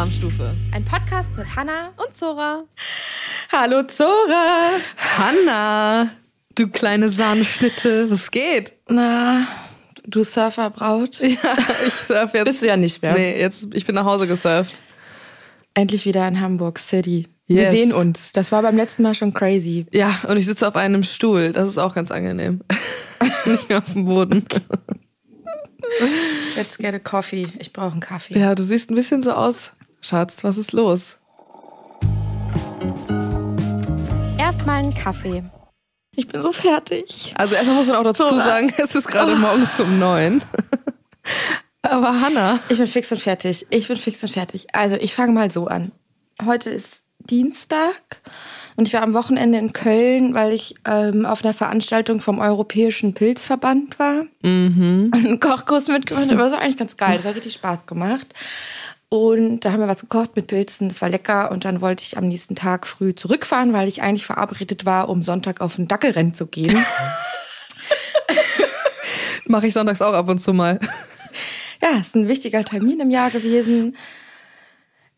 Alarmstufe. Ein Podcast mit Hanna Und Zora. Hallo Zora. Hanna, du kleine Sahneschnitte. Was geht? Na, du Surferbraut. Ja, ich surfe jetzt. Bist du ja nicht mehr. Nee, jetzt, ich bin nach Hause gesurft. Endlich wieder in Hamburg City. Wir Yes. sehen uns. Das war beim letzten Mal schon crazy. Ja, und ich sitze auf einem Stuhl. Das ist auch ganz angenehm. Nicht mehr auf dem Boden. Let's get a coffee. Ich brauche einen Kaffee. Ja, du siehst ein bisschen so aus. Schatz, was ist los? Erstmal einen Kaffee. Ich bin so fertig. Also erstmal muss man auch dazu Zora. sagen, es ist gerade morgens um neun. Aber Hanna, Ich bin fix und fertig. Ich bin fix und fertig. Also, ich fange mal so an. Heute ist Dienstag und ich war am Wochenende in Köln, weil ich ähm, auf einer Veranstaltung vom Europäischen Pilzverband war. Mhm. Und einen Kochkurs mitgemacht. habe. Das war eigentlich ganz geil. Das hat richtig Spaß gemacht. Und da haben wir was gekocht mit Pilzen. Das war lecker. Und dann wollte ich am nächsten Tag früh zurückfahren, weil ich eigentlich verabredet war, um Sonntag auf ein Dackelrennen zu gehen. mache ich sonntags auch ab und zu mal. Ja, ist ein wichtiger Termin im Jahr gewesen.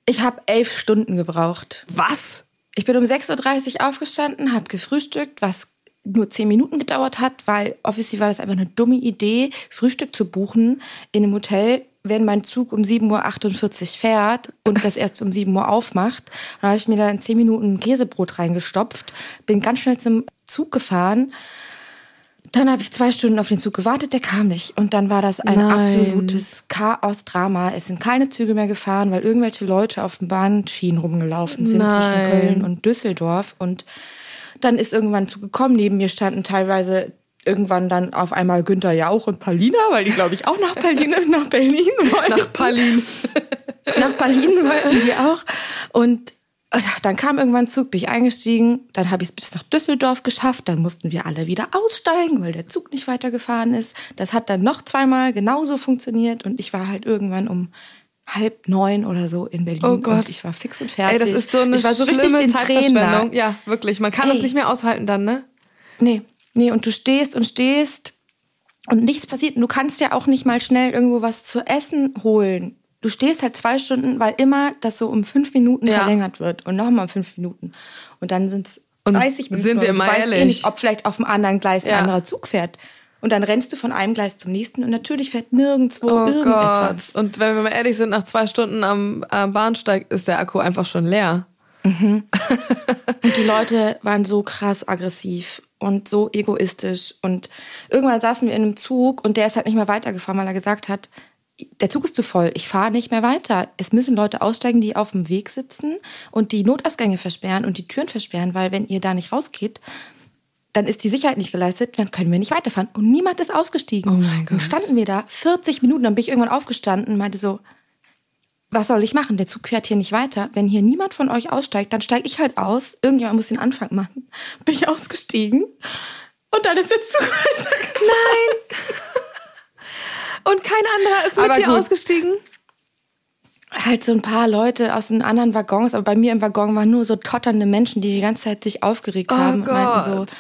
Ich habe elf Stunden gebraucht. Was? Ich bin um 6.30 Uhr aufgestanden, habe gefrühstückt, was nur zehn Minuten gedauert hat, weil obviously war das einfach eine dumme Idee, Frühstück zu buchen in einem Hotel, wenn mein Zug um 7.48 Uhr fährt und das erst um 7 Uhr aufmacht. Dann habe ich mir da in zehn Minuten ein Käsebrot reingestopft, bin ganz schnell zum Zug gefahren. Dann habe ich zwei Stunden auf den Zug gewartet, der kam nicht. Und dann war das ein Nein. absolutes Chaos-Drama. Es sind keine Züge mehr gefahren, weil irgendwelche Leute auf den Bahnschienen rumgelaufen sind zwischen Nein. Köln und Düsseldorf. Und dann ist irgendwann ein Zug gekommen. Neben mir standen teilweise irgendwann dann auf einmal Günther Jauch und Paulina, weil die, glaube ich, auch nach Berlin, nach Berlin wollten. Nach Palin. Nach Berlin wollten die auch. Und dann kam irgendwann ein Zug, bin ich eingestiegen. Dann habe ich es bis nach Düsseldorf geschafft. Dann mussten wir alle wieder aussteigen, weil der Zug nicht weitergefahren ist. Das hat dann noch zweimal genauso funktioniert. Und ich war halt irgendwann um halb neun oder so in Berlin. Oh Gott. Und ich war fix und fertig. Ey, das ist so eine ich war so richtig schlimme den Tränen Zeitverschwendung. nah. Ja, wirklich. Man kann das Ey. nicht mehr aushalten dann, ne? Nee, nee, und du stehst und stehst und nichts passiert. Und du kannst ja auch nicht mal schnell irgendwo was zu essen holen. Du stehst halt zwei Stunden, weil immer das so um fünf Minuten Ja. verlängert wird und nochmal um fünf Minuten. Und dann sind es Und 30 Minuten. sind wir und du mal weißt? Eh nicht, ob vielleicht auf dem anderen Gleis Ja. ein anderer Zug fährt. Und dann rennst du von einem Gleis zum nächsten und natürlich fährt nirgendwo Oh irgendetwas. Gott. Und wenn wir mal ehrlich sind, nach zwei Stunden am, am Bahnsteig ist der Akku einfach schon leer. Und die Leute waren so krass aggressiv und so egoistisch. Und irgendwann saßen wir in einem Zug und der ist halt nicht mehr weitergefahren, weil er gesagt hat, der Zug ist zu voll, ich fahre nicht mehr weiter. Es müssen Leute aussteigen, die auf dem Weg sitzen und die Notausgänge versperren und die Türen versperren, weil wenn ihr da nicht rausgeht, dann ist die Sicherheit nicht geleistet, dann können wir nicht weiterfahren. Und niemand ist ausgestiegen. Oh mein Und Gott. standen wir da 40 Minuten, dann bin ich irgendwann aufgestanden und meinte so, was soll ich machen? Der Zug fährt hier nicht weiter. Wenn hier niemand von euch aussteigt, dann steige ich halt aus. Irgendjemand muss den Anfang machen. Bin ich ausgestiegen. Und dann ist der Zug weitergefahren. Und kein anderer ist mit Aber dir gut. ausgestiegen? Halt so ein paar Leute aus den anderen Waggons, aber bei mir im Waggon waren nur so totternde Menschen, die die ganze Zeit sich aufgeregt Oh haben und meinten so, Gott.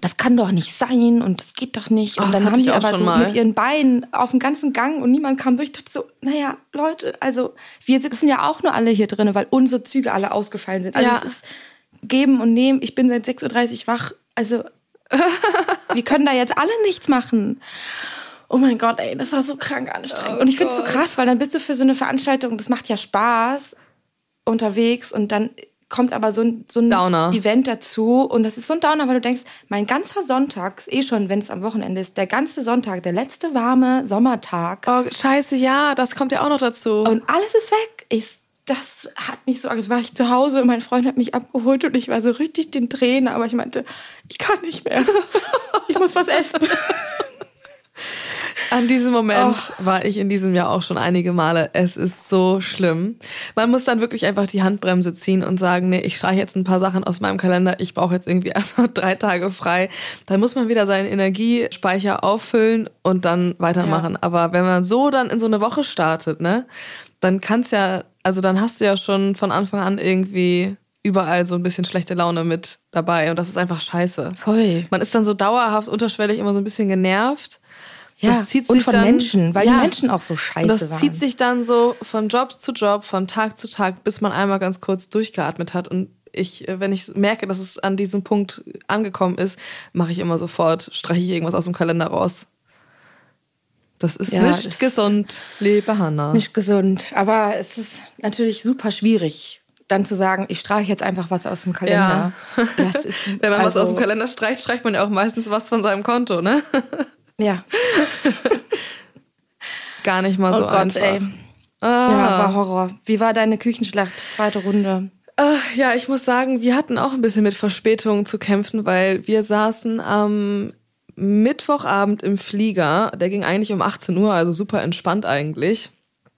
das kann doch nicht sein und das geht doch nicht. Oh, und dann haben die aber so mal. mit ihren Beinen auf dem ganzen Gang und niemand kam durch. Ich dachte so, naja, Leute, also wir sitzen ja auch nur alle hier drin, weil unsere Züge alle ausgefallen sind. Also Ja. es ist geben und nehmen. Ich bin seit 6.30 Uhr wach. Also wir können da jetzt alle nichts machen. Oh mein Gott, ey, das war so krank anstrengend. Oh und ich finde es so Gott. krass, weil dann bist du für so eine Veranstaltung, das macht ja Spaß unterwegs und dann kommt aber so ein, so ein Downer. Event dazu und das ist so ein Downer, weil du denkst, mein ganzer Sonntag ist eh schon, wenn es am Wochenende ist, der ganze Sonntag, der letzte warme Sommertag Oh, scheiße, ja, das kommt ja auch noch dazu. und alles ist weg. Ich, das hat mich so, also war ich zu Hause und mein Freund hat mich abgeholt und ich war so richtig den Tränen, aber ich meinte, ich kann nicht mehr. Ich muss was essen. An diesem Moment war ich in diesem Jahr auch schon einige Male. Es ist so schlimm. Man muss dann wirklich einfach die Handbremse ziehen und sagen, nee, ich streiche jetzt ein paar Sachen aus meinem Kalender. Ich brauche jetzt irgendwie erstmal drei Tage frei. Dann muss man wieder seinen Energiespeicher auffüllen und dann weitermachen. Aber wenn man so dann in so eine Woche startet, ne, dann kann's ja, also dann hast du ja schon von Anfang an irgendwie überall so ein bisschen schlechte Laune mit dabei und das ist einfach scheiße. Voll. Man ist dann so dauerhaft unterschwellig immer so ein bisschen genervt. Ja, das zieht und sich von dann, Menschen, weil die Menschen auch so scheiße und das waren. zieht sich dann so von Job zu Job, von Tag zu Tag, bis man einmal ganz kurz durchgeatmet hat. Und ich, äh, wenn ich merke, dass es an diesem Punkt angekommen ist, mache ich immer sofort, streiche ich irgendwas aus dem Kalender raus. Das ist Ja, nicht das- gesund, liebe Hanna. Nicht gesund. Aber es ist natürlich super schwierig, dann zu sagen, ich streiche jetzt einfach was aus dem Kalender. Das ist, Wenn man was also- aus dem Kalender streicht, streicht man ja auch meistens was von seinem Konto, ne? Ja. Gar nicht mal Oh so Gott, einfach. ey. Ah. Ja, war Horror. Wie war deine Küchenschlacht? Zweite Runde. Ah, ja, ich muss sagen, wir hatten auch ein bisschen mit Verspätungen zu kämpfen, weil wir saßen am Mittwochabend im Flieger. Der ging eigentlich um 18 Uhr, also super entspannt eigentlich.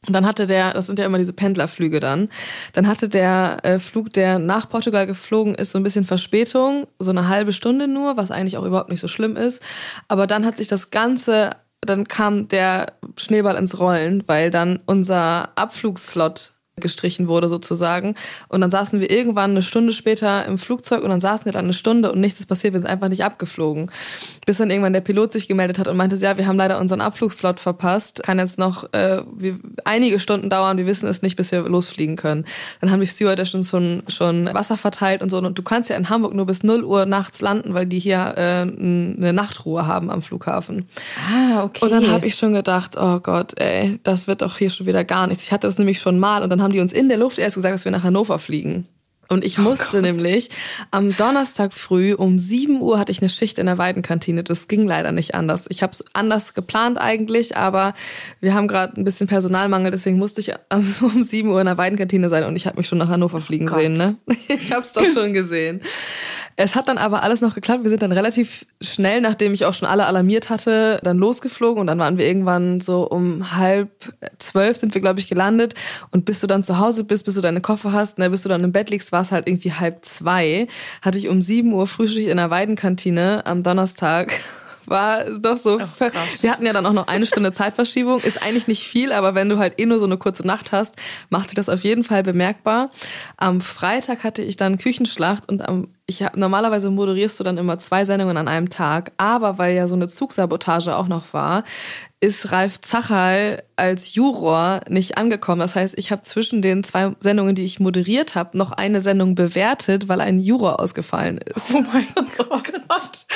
Und dann hatte der, das sind ja immer diese Pendlerflüge dann, dann hatte der äh, Flug, der nach Portugal geflogen ist, so ein bisschen Verspätung, so eine halbe Stunde nur, was eigentlich auch überhaupt nicht so schlimm ist. Aber dann hat sich das Ganze, dann kam der Schneeball ins Rollen, weil dann unser Abflugslot gestrichen wurde sozusagen. Und dann saßen wir irgendwann eine Stunde später im Flugzeug und dann saßen wir dann eine Stunde und nichts ist passiert, wir sind einfach nicht abgeflogen. Bis dann irgendwann der Pilot sich gemeldet hat und meinte, ja, wir haben leider unseren Abflugslot verpasst. Kann jetzt noch äh, wir, einige Stunden dauern, wir wissen es nicht, bis wir losfliegen können. Dann haben die Stewardess schon, schon, schon Wasser verteilt und so. Und du kannst ja in Hamburg nur bis 0 Uhr nachts landen, weil die hier äh, eine Nachtruhe haben am Flughafen. Ah, okay. Und dann habe ich schon gedacht, oh Gott, ey, das wird doch hier schon wieder gar nichts. Ich hatte das nämlich schon mal und dann haben die uns in der Luft erst gesagt, dass wir nach Hannover fliegen. Und ich musste nämlich am Donnerstag früh um 7 Uhr hatte ich eine Schicht in der Weidenkantine. Das ging leider nicht anders. Ich habe es anders geplant eigentlich, aber wir haben gerade ein bisschen Personalmangel, deswegen musste ich um 7 Uhr in der Weidenkantine sein und ich habe mich schon nach Hannover fliegen Gott. sehen. Ne? Ich habe es doch schon gesehen. Es hat dann aber alles noch geklappt. Wir sind dann relativ schnell, nachdem ich auch schon alle alarmiert hatte, dann losgeflogen und dann waren wir irgendwann so um halb zwölf sind wir, glaube ich, gelandet. Und bis du dann zu Hause bist, bis du deine Koffer hast, ne, bis du dann im Bett liegst, war es halt irgendwie halb zwei. Hatte ich um sieben Uhr Frühstück in der Weidenkantine am Donnerstag. War doch so. ver- wir hatten ja dann auch noch eine Stunde Zeitverschiebung. Ist eigentlich nicht viel, aber wenn du halt eh nur so eine kurze Nacht hast, macht sich das auf jeden Fall bemerkbar. Am Freitag hatte ich dann Küchenschlacht und am ich hab, normalerweise moderierst du dann immer zwei Sendungen an einem Tag, aber weil ja so eine Zugsabotage auch noch war, ist Ralf Zachal als Juror nicht angekommen. Das heißt, ich habe zwischen den zwei Sendungen, die ich moderiert habe, noch eine Sendung bewertet, weil ein Juror ausgefallen ist. Oh mein Gott.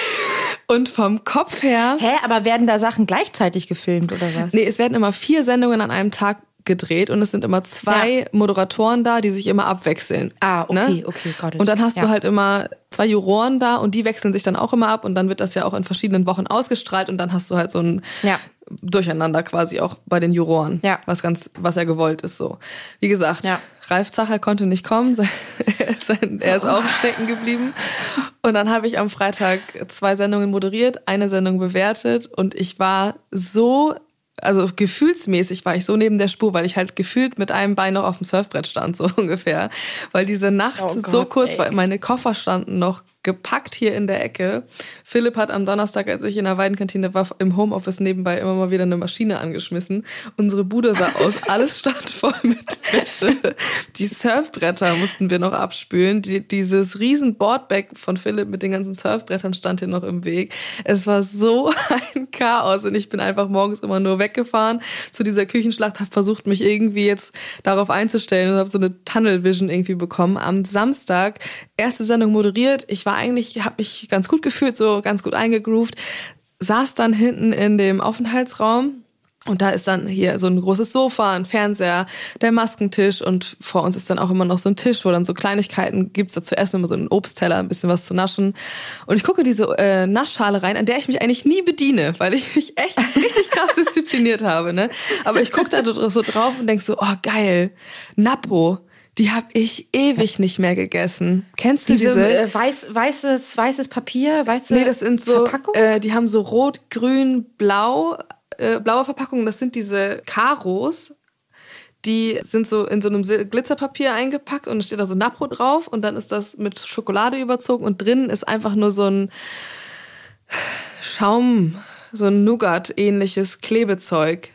Und vom Kopf her. Hä, aber werden da Sachen gleichzeitig gefilmt oder was? Nee, es werden immer vier Sendungen an einem Tag gedreht und es sind immer zwei Ja. Moderatoren da, die sich immer abwechseln. Ah, okay, ne? okay, got it. Und dann hast Ja. du halt immer zwei Juroren da und die wechseln sich dann auch immer ab und dann wird das ja auch in verschiedenen Wochen ausgestrahlt und dann hast du halt so ein Ja. Durcheinander quasi auch bei den Juroren. Ja. Was ganz, was ja gewollt ist so. Wie gesagt, Ja. Ralf Zacher konnte nicht kommen, er ist auch stecken geblieben. Und dann habe ich am Freitag zwei Sendungen moderiert, eine Sendung bewertet und ich war so also gefühlsmäßig war ich so neben der Spur, weil ich halt gefühlt mit einem Bein noch auf dem Surfbrett stand, so ungefähr. Weil diese Nacht Oh so Gott, kurz ey. war, meine Koffer standen noch gepackt hier in der Ecke. Philipp hat am Donnerstag, als ich in der Weidenkantine war, im Homeoffice nebenbei immer mal wieder eine Maschine angeschmissen. Unsere Bude sah aus, alles stand voll mit Wäsche. Die Surfbretter mussten wir noch abspülen. Die, dieses riesen Boardback von Philipp mit den ganzen Surfbrettern stand hier noch im Weg. Es war so ein Chaos und ich bin einfach morgens immer nur weggefahren zu dieser Küchenschlacht, habe versucht, mich irgendwie jetzt darauf einzustellen und habe so eine Tunnel Vision irgendwie bekommen. Am Samstag erste Sendung moderiert. Ich war eigentlich, habe mich ganz gut gefühlt, so ganz gut eingegroovt. Saß dann hinten in dem Aufenthaltsraum und da ist dann hier so ein großes Sofa, ein Fernseher, der Maskentisch und vor uns ist dann auch immer noch so ein Tisch, wo dann so Kleinigkeiten gibt's da zu essen, immer so einen Obstteller, ein bisschen was zu naschen. Und ich gucke diese äh, Naschschale rein, an der ich mich eigentlich nie bediene, weil ich mich echt richtig krass diszipliniert habe. Ne? Aber ich gucke da so drauf und denk so, oh geil, Napo. Die habe ich ewig nicht mehr gegessen. Kennst du Diese diese? äh, weiß, weißes, weißes Papier, weiße Nee, das sind so, Verpackung? äh, die haben so rot, grün, blau, äh, blaue Verpackungen. Das sind diese Karos. Die sind so in so einem Glitzerpapier eingepackt und es steht da so Napro drauf und dann ist das mit Schokolade überzogen und drinnen ist einfach nur so ein Schaum, so ein Nougat-ähnliches Klebezeug.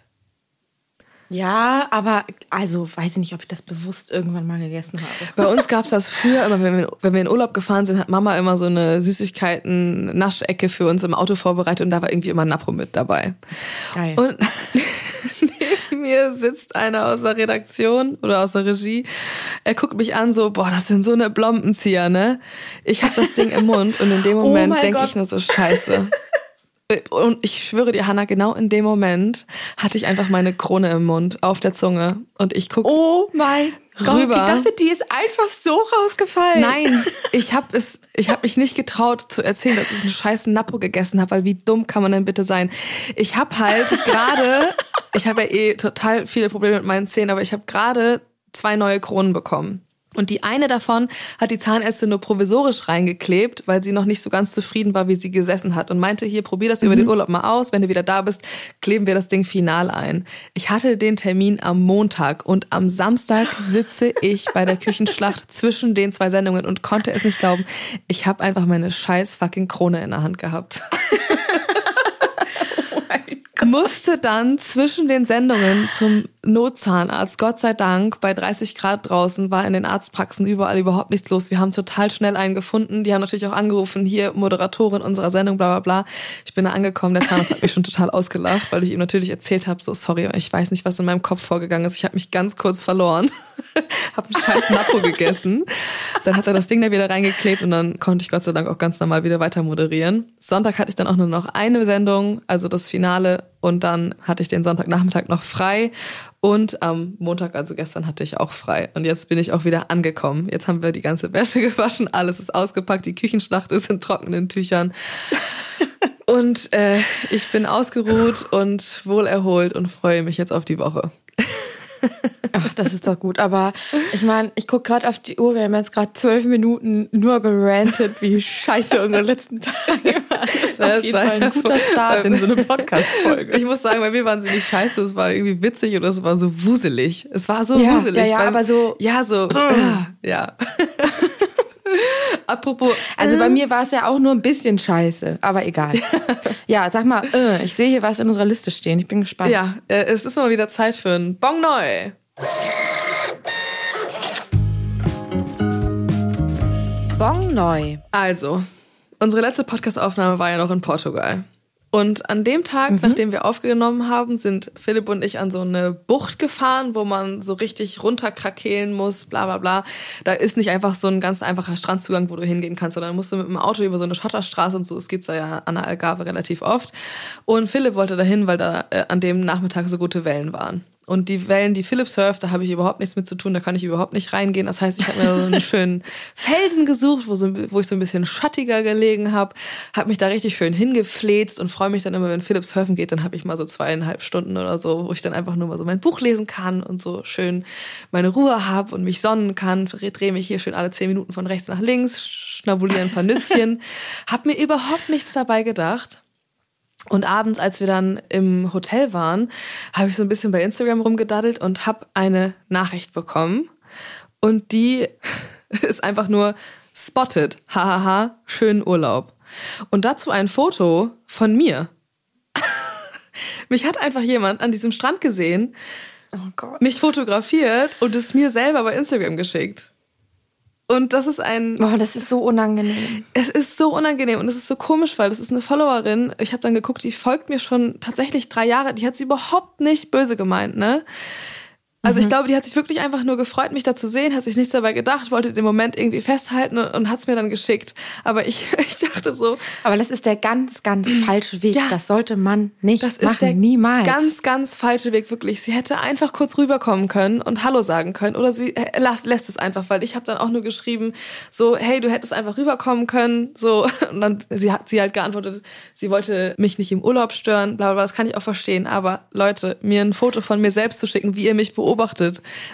Ja, aber also weiß ich nicht, ob ich das bewusst irgendwann mal gegessen habe. Bei uns gab's das früher immer, wenn wir, wenn wir in Urlaub gefahren sind, hat Mama immer so eine Süßigkeiten-Naschecke für uns im Auto vorbereitet und da war irgendwie immer Napro mit dabei. Geil. Und neben mir sitzt einer aus der Redaktion oder aus der Regie. Er guckt mich an so, boah, das sind so eine Blombenzieher, ne? Ich hab das Ding im Mund und in dem Oh Moment mein denke ich nur so, scheiße. Und ich schwöre dir, Hanna, genau in dem Moment hatte ich einfach meine Krone im Mund, auf der Zunge. Und ich guck oh mein Gott, Rüber. ich dachte, die ist einfach so rausgefallen. Nein, ich habe es, ich habe mich nicht getraut zu erzählen, dass ich einen scheißen Napo gegessen habe, weil wie dumm kann man denn bitte sein? Ich habe halt gerade, ich habe ja eh total viele Probleme mit meinen Zähnen, aber ich habe gerade zwei neue Kronen bekommen. Und die eine davon hat die Zahnärztin nur provisorisch reingeklebt, weil sie noch nicht so ganz zufrieden war, wie sie gesessen hat und meinte, hier, probier das über den Urlaub mal aus. Wenn du wieder da bist, kleben wir das Ding final ein. Ich hatte den Termin am Montag und am Samstag sitze ich bei der Küchenschlacht zwischen den zwei Sendungen und konnte es nicht glauben. Ich habe einfach meine scheiß fucking Krone in der Hand gehabt. musste dann zwischen den Sendungen zum Notzahnarzt. Gott sei Dank, bei 30 Grad draußen war in den Arztpraxen überall überhaupt nichts los. Wir haben total schnell einen gefunden. Die haben natürlich auch angerufen, hier Moderatorin unserer Sendung, bla bla bla. Ich bin da angekommen, der Zahnarzt hat mich schon total ausgelacht, weil ich ihm natürlich erzählt habe, so sorry, ich weiß nicht, was in meinem Kopf vorgegangen ist. Ich habe mich ganz kurz verloren, habe einen scheiß Napo gegessen. Dann hat er das Ding da wieder reingeklebt und dann konnte ich Gott sei Dank auch ganz normal wieder weiter moderieren. Sonntag hatte ich dann auch nur noch eine Sendung, also das Finale und dann hatte ich den Sonntagnachmittag noch frei und am Montag, also gestern, hatte ich auch frei. Und jetzt bin ich auch wieder angekommen. Jetzt haben wir die ganze Wäsche gewaschen, alles ist ausgepackt, die Küchenschlacht ist in trockenen Tüchern. Und äh, ich bin ausgeruht und wohlerholt und freue mich jetzt auf die Woche. Ach, das ist doch gut. Aber ich meine, ich gucke gerade auf die Uhr. Wir haben jetzt gerade zwölf Minuten nur gerantet, wie scheiße unsere letzten Tage waren. Das ist Das auf jeden Fall ein guter Start in so eine Podcast-Folge. Ich muss sagen, bei mir waren sie nicht scheiße, es war irgendwie witzig oder es war so wuselig. Es war so Ja, wuselig. ja, ja, weil- aber so- Ja, so. ja. Apropos. Also bei mir war es ja auch nur ein bisschen scheiße, aber egal. Ja, sag mal, äh, ich sehe hier was in unserer Liste stehen. Ich bin gespannt. Ja, äh, es ist mal wieder Zeit für ein Bong Neu. Bong neu. Also, unsere letzte Podcast-Aufnahme war ja noch in Portugal. Und an dem Tag, nachdem wir aufgenommen haben, sind Philipp und ich an so eine Bucht gefahren, wo man so richtig runterkrakehlen muss, bla bla bla. Da ist nicht einfach so ein ganz einfacher Strandzugang, wo du hingehen kannst, sondern musst du mit dem Auto über so eine Schotterstraße und so. Es gibt's ja an der Algarve relativ oft. Und Philipp wollte dahin, weil da äh, an dem Nachmittag so gute Wellen waren. Und die Wellen, die Philipp surft, da habe ich überhaupt nichts mit zu tun, da kann ich überhaupt nicht reingehen. Das heißt, ich habe mir so einen schönen Felsen gesucht, wo, so, wo ich so ein bisschen schattiger gelegen habe, habe mich da richtig schön hingefläzt und freue mich dann immer, wenn Philipp surfen geht, dann habe ich mal so zweieinhalb Stunden oder so, wo ich dann einfach nur mal so mein Buch lesen kann und so schön meine Ruhe habe und mich sonnen kann, drehe mich hier schön alle zehn Minuten von rechts nach links, schnabuliere ein paar Nüsschen. hab mir überhaupt nichts dabei gedacht. Und abends, als wir dann im Hotel waren, habe ich so ein bisschen bei Instagram rumgedaddelt und habe eine Nachricht bekommen. Und die ist einfach nur spotted. Hahaha, schönen Urlaub. Und dazu ein Foto von mir. Mich hat einfach jemand an diesem Strand gesehen, Oh mich fotografiert und es mir selber bei Instagram geschickt. Und das ist ein Boah, das ist so unangenehm. es ist so unangenehm und es ist so komisch, weil das ist eine Followerin. Ich habe dann geguckt, die folgt mir schon tatsächlich drei Jahre. Die hat sie überhaupt nicht böse gemeint, ne? Also ich glaube, die hat sich wirklich einfach nur gefreut, mich da zu sehen, hat sich nichts dabei gedacht, wollte den Moment irgendwie festhalten und, und hat es mir dann geschickt. Aber ich, ich dachte so, Aber das ist der ganz, ganz falsche Weg. Ja. Das sollte man nicht das machen. ist der Niemals. ganz, ganz falsche Weg, wirklich. Sie hätte einfach kurz rüberkommen können und Hallo sagen können. Oder sie äh, lässt, lässt es einfach, weil ich habe dann auch nur geschrieben, so, hey, du hättest einfach rüberkommen können. So, und dann sie hat sie halt geantwortet, sie wollte mich nicht im Urlaub stören, bla bla bla. Das kann ich auch verstehen. Aber Leute, mir ein Foto von mir selbst zu schicken, wie ihr mich beobachtet,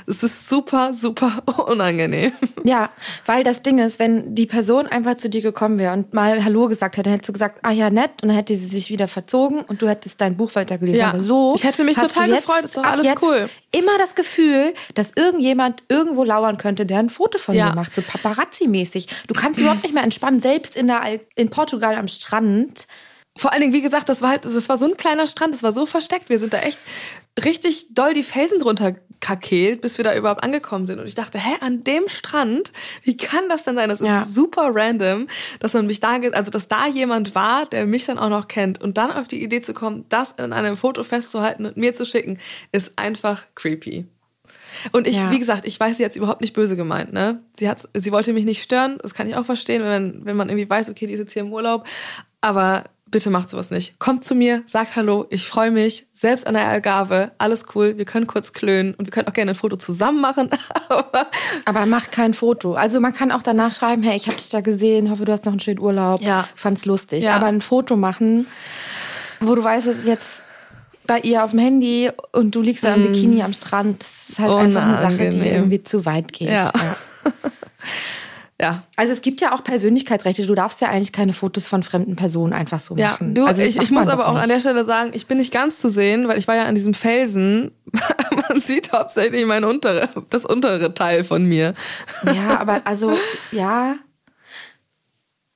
es ist super, super unangenehm. Ja, weil das Ding ist, wenn die Person einfach zu dir gekommen wäre und mal Hallo gesagt hätte, dann hättest du gesagt, ah ja, nett, und dann hätte sie sich wieder verzogen und du hättest dein Buch weitergelesen. Ja, Aber so. ich hätte mich total gefreut, ab alles cool. Immer das Gefühl, dass irgendjemand irgendwo lauern könnte, der ein Foto von Ja. dir macht, so Paparazzi-mäßig. Du kannst überhaupt nicht mehr entspannen, selbst in, der in Portugal am Strand. Vor allen Dingen, wie gesagt, das war halt, das war so ein kleiner Strand, das war so versteckt. Wir sind da echt richtig doll die Felsen drunter kakeelt, bis wir da überhaupt angekommen sind. Und ich dachte, hä, an dem Strand, wie kann das denn sein? Das Ja. ist super random, dass man mich da, also dass da jemand war, der mich dann auch noch kennt. Und dann auf die Idee zu kommen, das in einem Foto festzuhalten und mir zu schicken, ist einfach creepy. Und ich, Ja. wie gesagt, ich weiß, sie hat es überhaupt nicht böse gemeint, ne? Sie hat, sie wollte mich nicht stören, das kann ich auch verstehen, wenn, wenn man irgendwie weiß, okay, die ist jetzt hier im Urlaub. Aber bitte macht sowas nicht. Kommt zu mir, sagt Hallo, ich freue mich, selbst an der Algarve, alles cool, wir können kurz klönen und wir können auch gerne ein Foto zusammen machen. Aber Aber mach kein Foto. Also man kann auch danach schreiben, hey, ich habe dich da gesehen, hoffe, du hast noch einen schönen Urlaub. Ja. Fand's lustig. Ja. Aber ein Foto machen, wo du weißt, es ist jetzt bei ihr auf dem Handy und du liegst da im Bikini am Strand, das ist halt einfach eine Sache, die irgendwie zu weit geht. Ja. ja. Also es gibt ja auch Persönlichkeitsrechte. Du darfst ja eigentlich keine Fotos von fremden Personen einfach so Ja, machen. du, also ich, ich muss aber auch an nicht. der Stelle sagen, ich bin nicht ganz zu sehen, weil ich war ja an diesem Felsen. Man sieht hauptsächlich mein untere, das untere Teil von mir. Ja, aber also, ja.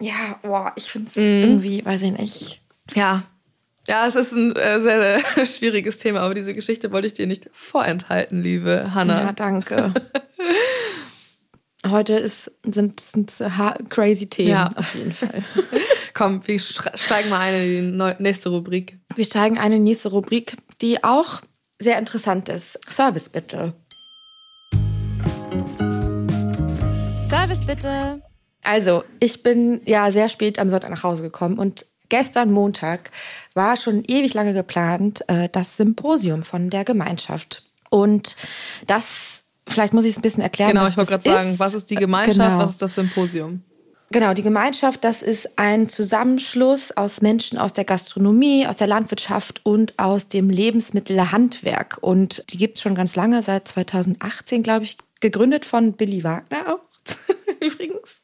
Ja, boah, ich finde es Mhm. irgendwie, weiß ich nicht. Ja. Ja, es ist ein äh, sehr, sehr schwieriges Thema, aber diese Geschichte wollte ich dir nicht vorenthalten, liebe Hanna. Ja, danke. Heute ist, sind, sind ha- crazy Themen, Ja. auf jeden Fall. Komm, wir steigen mal ein in die nächste Rubrik. Wir steigen eine nächste Rubrik, die auch sehr interessant ist. Service bitte. Service bitte. Also, ich bin ja sehr spät am Sonntag nach Hause gekommen und gestern Montag war schon ewig lange geplant äh, das Symposium von der Gemeinschaft. Und das, vielleicht muss ich es ein bisschen erklären. Genau, ich wollte gerade sagen, was ist die Gemeinschaft, Genau. was ist das Symposium? Genau, die Gemeinschaft, das ist ein Zusammenschluss aus Menschen aus der Gastronomie, aus der Landwirtschaft und aus dem Lebensmittelhandwerk. Und die gibt es schon ganz lange, seit 2018, glaube ich, gegründet von Billy Wagner auch, übrigens.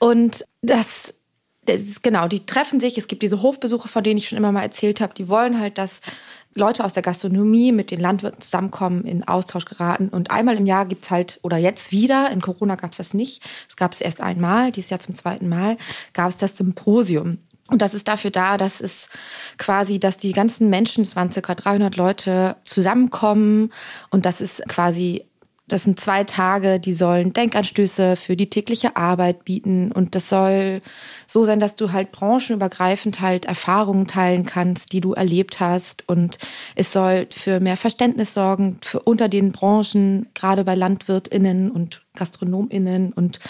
Und das, das ist genau, die treffen sich. Es gibt diese Hofbesuche, von denen ich schon immer mal erzählt habe. Die wollen halt, dass Leute aus der Gastronomie mit den Landwirten zusammenkommen, in Austausch geraten. Und einmal im Jahr gibt's halt, oder jetzt wieder, in Corona gab's das nicht, es gab es erst einmal, dieses Jahr zum zweiten Mal, gab es das Symposium. Und das ist dafür da, dass es quasi, dass die ganzen Menschen, es waren circa 300 Leute, zusammenkommen. Und das ist quasi das sind zwei Tage, die sollen Denkanstöße für die tägliche Arbeit bieten. Und das soll so sein, dass du halt branchenübergreifend halt Erfahrungen teilen kannst, die du erlebt hast. Und es soll für mehr Verständnis sorgen, für unter den Branchen, gerade bei LandwirtInnen und GastronomInnen. Und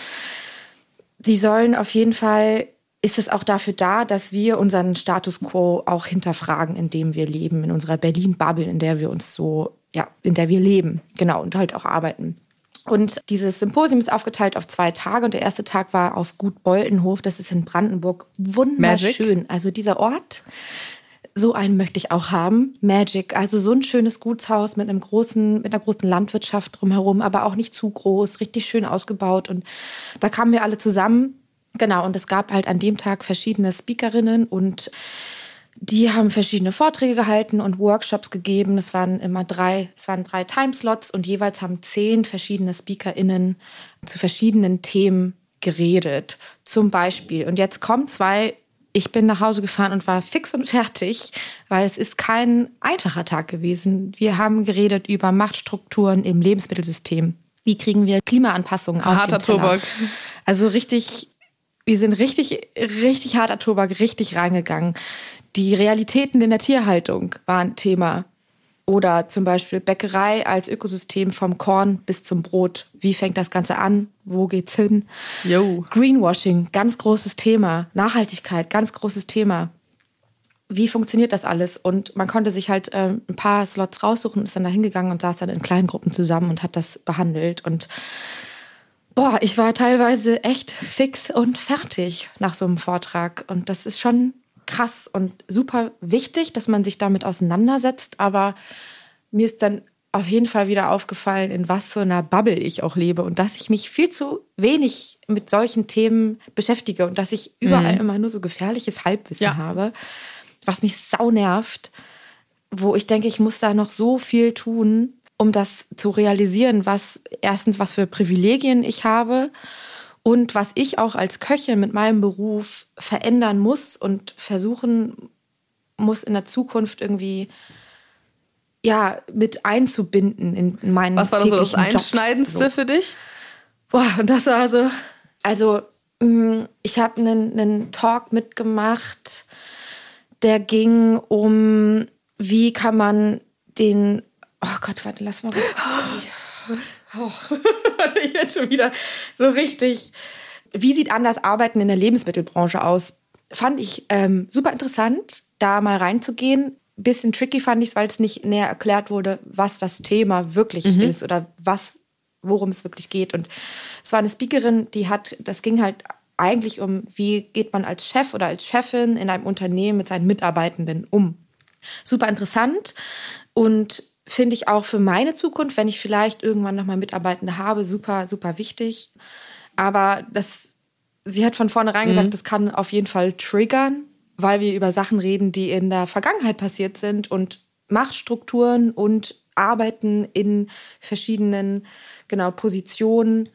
sie sollen auf jeden Fall ist es auch dafür da, dass wir unseren Status quo auch hinterfragen, in dem wir leben, in unserer Berlin-Bubble, in der wir uns so, ja, in der wir leben, genau, und halt auch arbeiten. Und dieses Symposium ist aufgeteilt auf zwei Tage und der erste Tag war auf Gut Boltenhof, das ist in Brandenburg, wunderschön. Also dieser Ort, so einen möchte ich auch haben. Magic, also so ein schönes Gutshaus mit einem großen, mit einer großen Landwirtschaft drumherum, aber auch nicht zu groß, richtig schön ausgebaut. Und da kamen wir alle zusammen. Genau, und es gab halt an dem Tag verschiedene Speakerinnen und die haben verschiedene Vorträge gehalten und Workshops gegeben. Es waren immer drei, es waren drei Timeslots und jeweils haben zehn verschiedene SpeakerInnen zu verschiedenen Themen geredet. Zum Beispiel, und jetzt kommen zwei, ich bin nach Hause gefahren und war fix und fertig, weil es ist kein einfacher Tag gewesen. Wir haben geredet über Machtstrukturen im Lebensmittelsystem. Wie kriegen wir Klimaanpassungen auf Harter Teller? Tobak. Also richtig, wir sind richtig, richtig harter Tobak, richtig reingegangen. Die Realitäten in der Tierhaltung waren Thema. Oder zum Beispiel Bäckerei als Ökosystem vom Korn bis zum Brot. Wie fängt das Ganze an? Wo geht's hin? Yo. Greenwashing, ganz großes Thema. Nachhaltigkeit, ganz großes Thema. Wie funktioniert das alles? Und man konnte sich halt ähm, ein paar Slots raussuchen und ist dann da hingegangen und saß dann in kleinen Gruppen zusammen und hat das behandelt. Und boah, ich war teilweise echt fix und fertig nach so einem Vortrag. Und das ist schon krass und super wichtig, dass man sich damit auseinandersetzt. Aber mir ist dann auf jeden Fall wieder aufgefallen, in was für einer Bubble ich auch lebe und dass ich mich viel zu wenig mit solchen Themen beschäftige und dass ich überall immer nur so gefährliches Halbwissen Ja. habe, was mich sau nervt, wo ich denke, ich muss da noch so viel tun, um das zu realisieren, was erstens, was für Privilegien ich habe und was ich auch als Köchin mit meinem Beruf verändern muss und versuchen muss in der Zukunft irgendwie ja mit einzubinden in meinen Was war das so das. Einschneidendste So. für dich? Boah, und das war so. Also, mh, ich habe einen, einen Talk mitgemacht, der ging um, wie kann man den. Oh Gott, warte, lass mal kurz. Oh, ich bin schon wieder so richtig. Wie sieht anders Arbeiten in der Lebensmittelbranche aus? Fand ich ähm, super interessant, da mal reinzugehen. Bisschen tricky fand ich es, weil es nicht näher erklärt wurde, was das Thema wirklich ist oder was worum es wirklich geht. Und es war eine Speakerin, die hat, das ging halt eigentlich um, wie geht man als Chef oder als Chefin in einem Unternehmen mit seinen Mitarbeitenden um. Super interessant und finde ich auch für meine Zukunft, wenn ich vielleicht irgendwann nochmal Mitarbeitende habe, super, super wichtig. Aber das, sie hat von vornherein gesagt, das kann auf jeden Fall triggern, weil wir über Sachen reden, die in der Vergangenheit passiert sind und Machtstrukturen und Arbeiten in verschiedenen genau Positionen.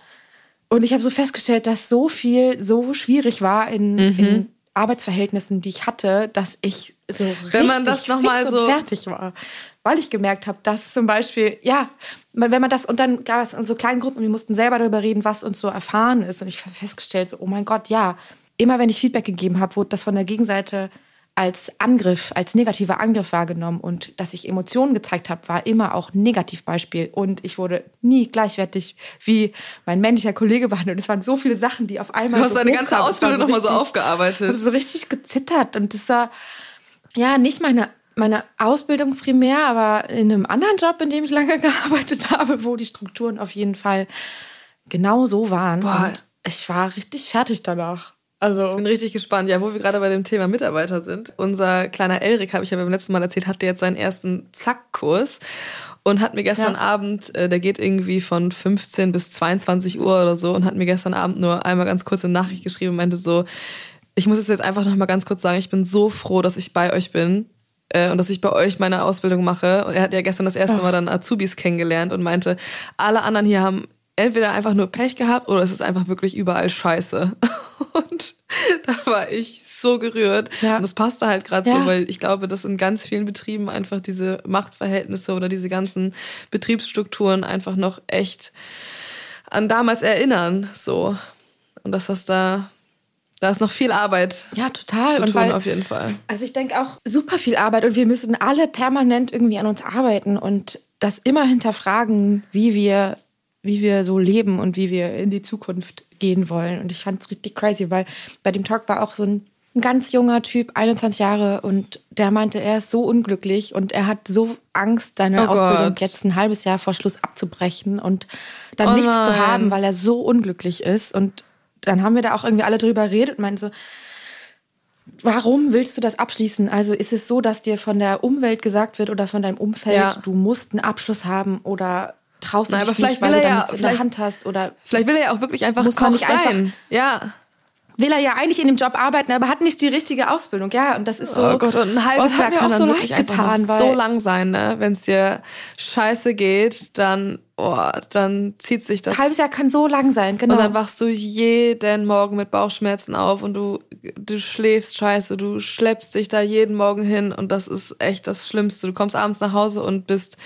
Und ich habe so festgestellt, dass so viel so schwierig war in, in Arbeitsverhältnissen, die ich hatte, dass ich so Wenn man richtig das noch mal so- fertig war. Weil ich gemerkt habe, dass zum Beispiel, ja, wenn man das, und dann gab es in so kleinen Gruppen, wir mussten selber darüber reden, was uns so erfahren ist. Und ich habe festgestellt, so, oh mein Gott, ja, immer wenn ich Feedback gegeben habe, wurde das von der Gegenseite als Angriff, als negativer Angriff wahrgenommen. Und dass ich Emotionen gezeigt habe, war immer auch ein Negativbeispiel. Und ich wurde nie gleichwertig wie mein männlicher Kollege behandelt. Es waren so viele Sachen, die auf einmal. Du hast so deine ganze Ausbildung nochmal so aufgearbeitet. so richtig gezittert und das war ja nicht meine meine Ausbildung primär, aber in einem anderen Job, in dem ich lange gearbeitet habe, wo die Strukturen auf jeden Fall genau so waren. Boah. Und ich war richtig fertig danach. Also bin richtig gespannt. Ja, wo wir gerade bei dem Thema Mitarbeiter sind. Unser kleiner Elrik, habe ich ja beim letzten Mal erzählt, hatte jetzt seinen ersten Zack-Kurs und hat mir gestern Ja. Abend, äh, der geht irgendwie von 15 bis 22 Uhr oder so und hat mir gestern Abend nur einmal ganz kurz eine Nachricht geschrieben und meinte so, ich muss es jetzt einfach noch mal ganz kurz sagen, ich bin so froh, dass ich bei euch bin äh, und dass ich bei euch meine Ausbildung mache. Und er hat ja gestern das erste Mal dann Azubis kennengelernt und meinte, alle anderen hier haben entweder einfach nur Pech gehabt oder es ist einfach wirklich überall scheiße. Und da war ich so gerührt. Ja. Und das passte halt gerade Ja. so, weil ich glaube, dass in ganz vielen Betrieben einfach diese Machtverhältnisse oder diese ganzen Betriebsstrukturen einfach noch echt an damals erinnern. So. Und dass das da, da ist noch viel Arbeit ja, total. zu und tun, weil, auf jeden Fall. Also ich denke auch super viel Arbeit und wir müssen alle permanent irgendwie an uns arbeiten und das immer hinterfragen, wie wir, wie wir so leben und wie wir in die Zukunft gehen wollen. Und ich fand es richtig crazy, weil bei dem Talk war auch so ein, ein ganz junger Typ, 21 Jahre, und der meinte, er ist so unglücklich und er hat so Angst, seine Oh Ausbildung Gott. jetzt ein halbes Jahr vor Schluss abzubrechen und dann Oh nichts zu nein. haben, weil er so unglücklich ist. Und dann haben wir da auch irgendwie alle drüber geredet und meinten so, Warum willst du das abschließen? Also ist es so, dass dir von der Umwelt gesagt wird oder von deinem Umfeld, Ja. du musst einen Abschluss haben oder traust du Nein, dich aber vielleicht nicht, weil will er ja- in der Hand hast oder Vielleicht will er ja auch wirklich einfach Muss Koch nicht einfach- sein. Ja. will er ja eigentlich in dem Job arbeiten, aber hat nicht die richtige Ausbildung. Ja, und das ist so. oh Gott, und ein halbes es Jahr kann auch so wirklich einfach getan, weil so lang sein, ne? Wenn es dir scheiße geht, dann, oh, dann zieht sich das ein halbes Jahr kann so lang sein, genau. Und dann wachst du jeden Morgen mit Bauchschmerzen auf und du, du schläfst scheiße, du schleppst dich da jeden Morgen hin und das ist echt das Schlimmste. Du kommst abends nach Hause und bist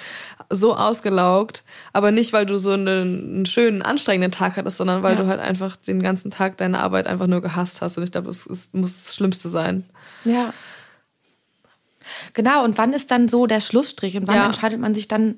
so ausgelaugt, aber nicht, weil du so einen, schönen, anstrengenden Tag hattest, sondern weil Ja. du halt einfach den ganzen Tag deine Arbeit einfach nur gehasst hast. Und ich glaube, das ist, muss das Schlimmste sein. Ja. Genau, und wann ist dann so der Schlussstrich und wann Ja. entscheidet man sich dann,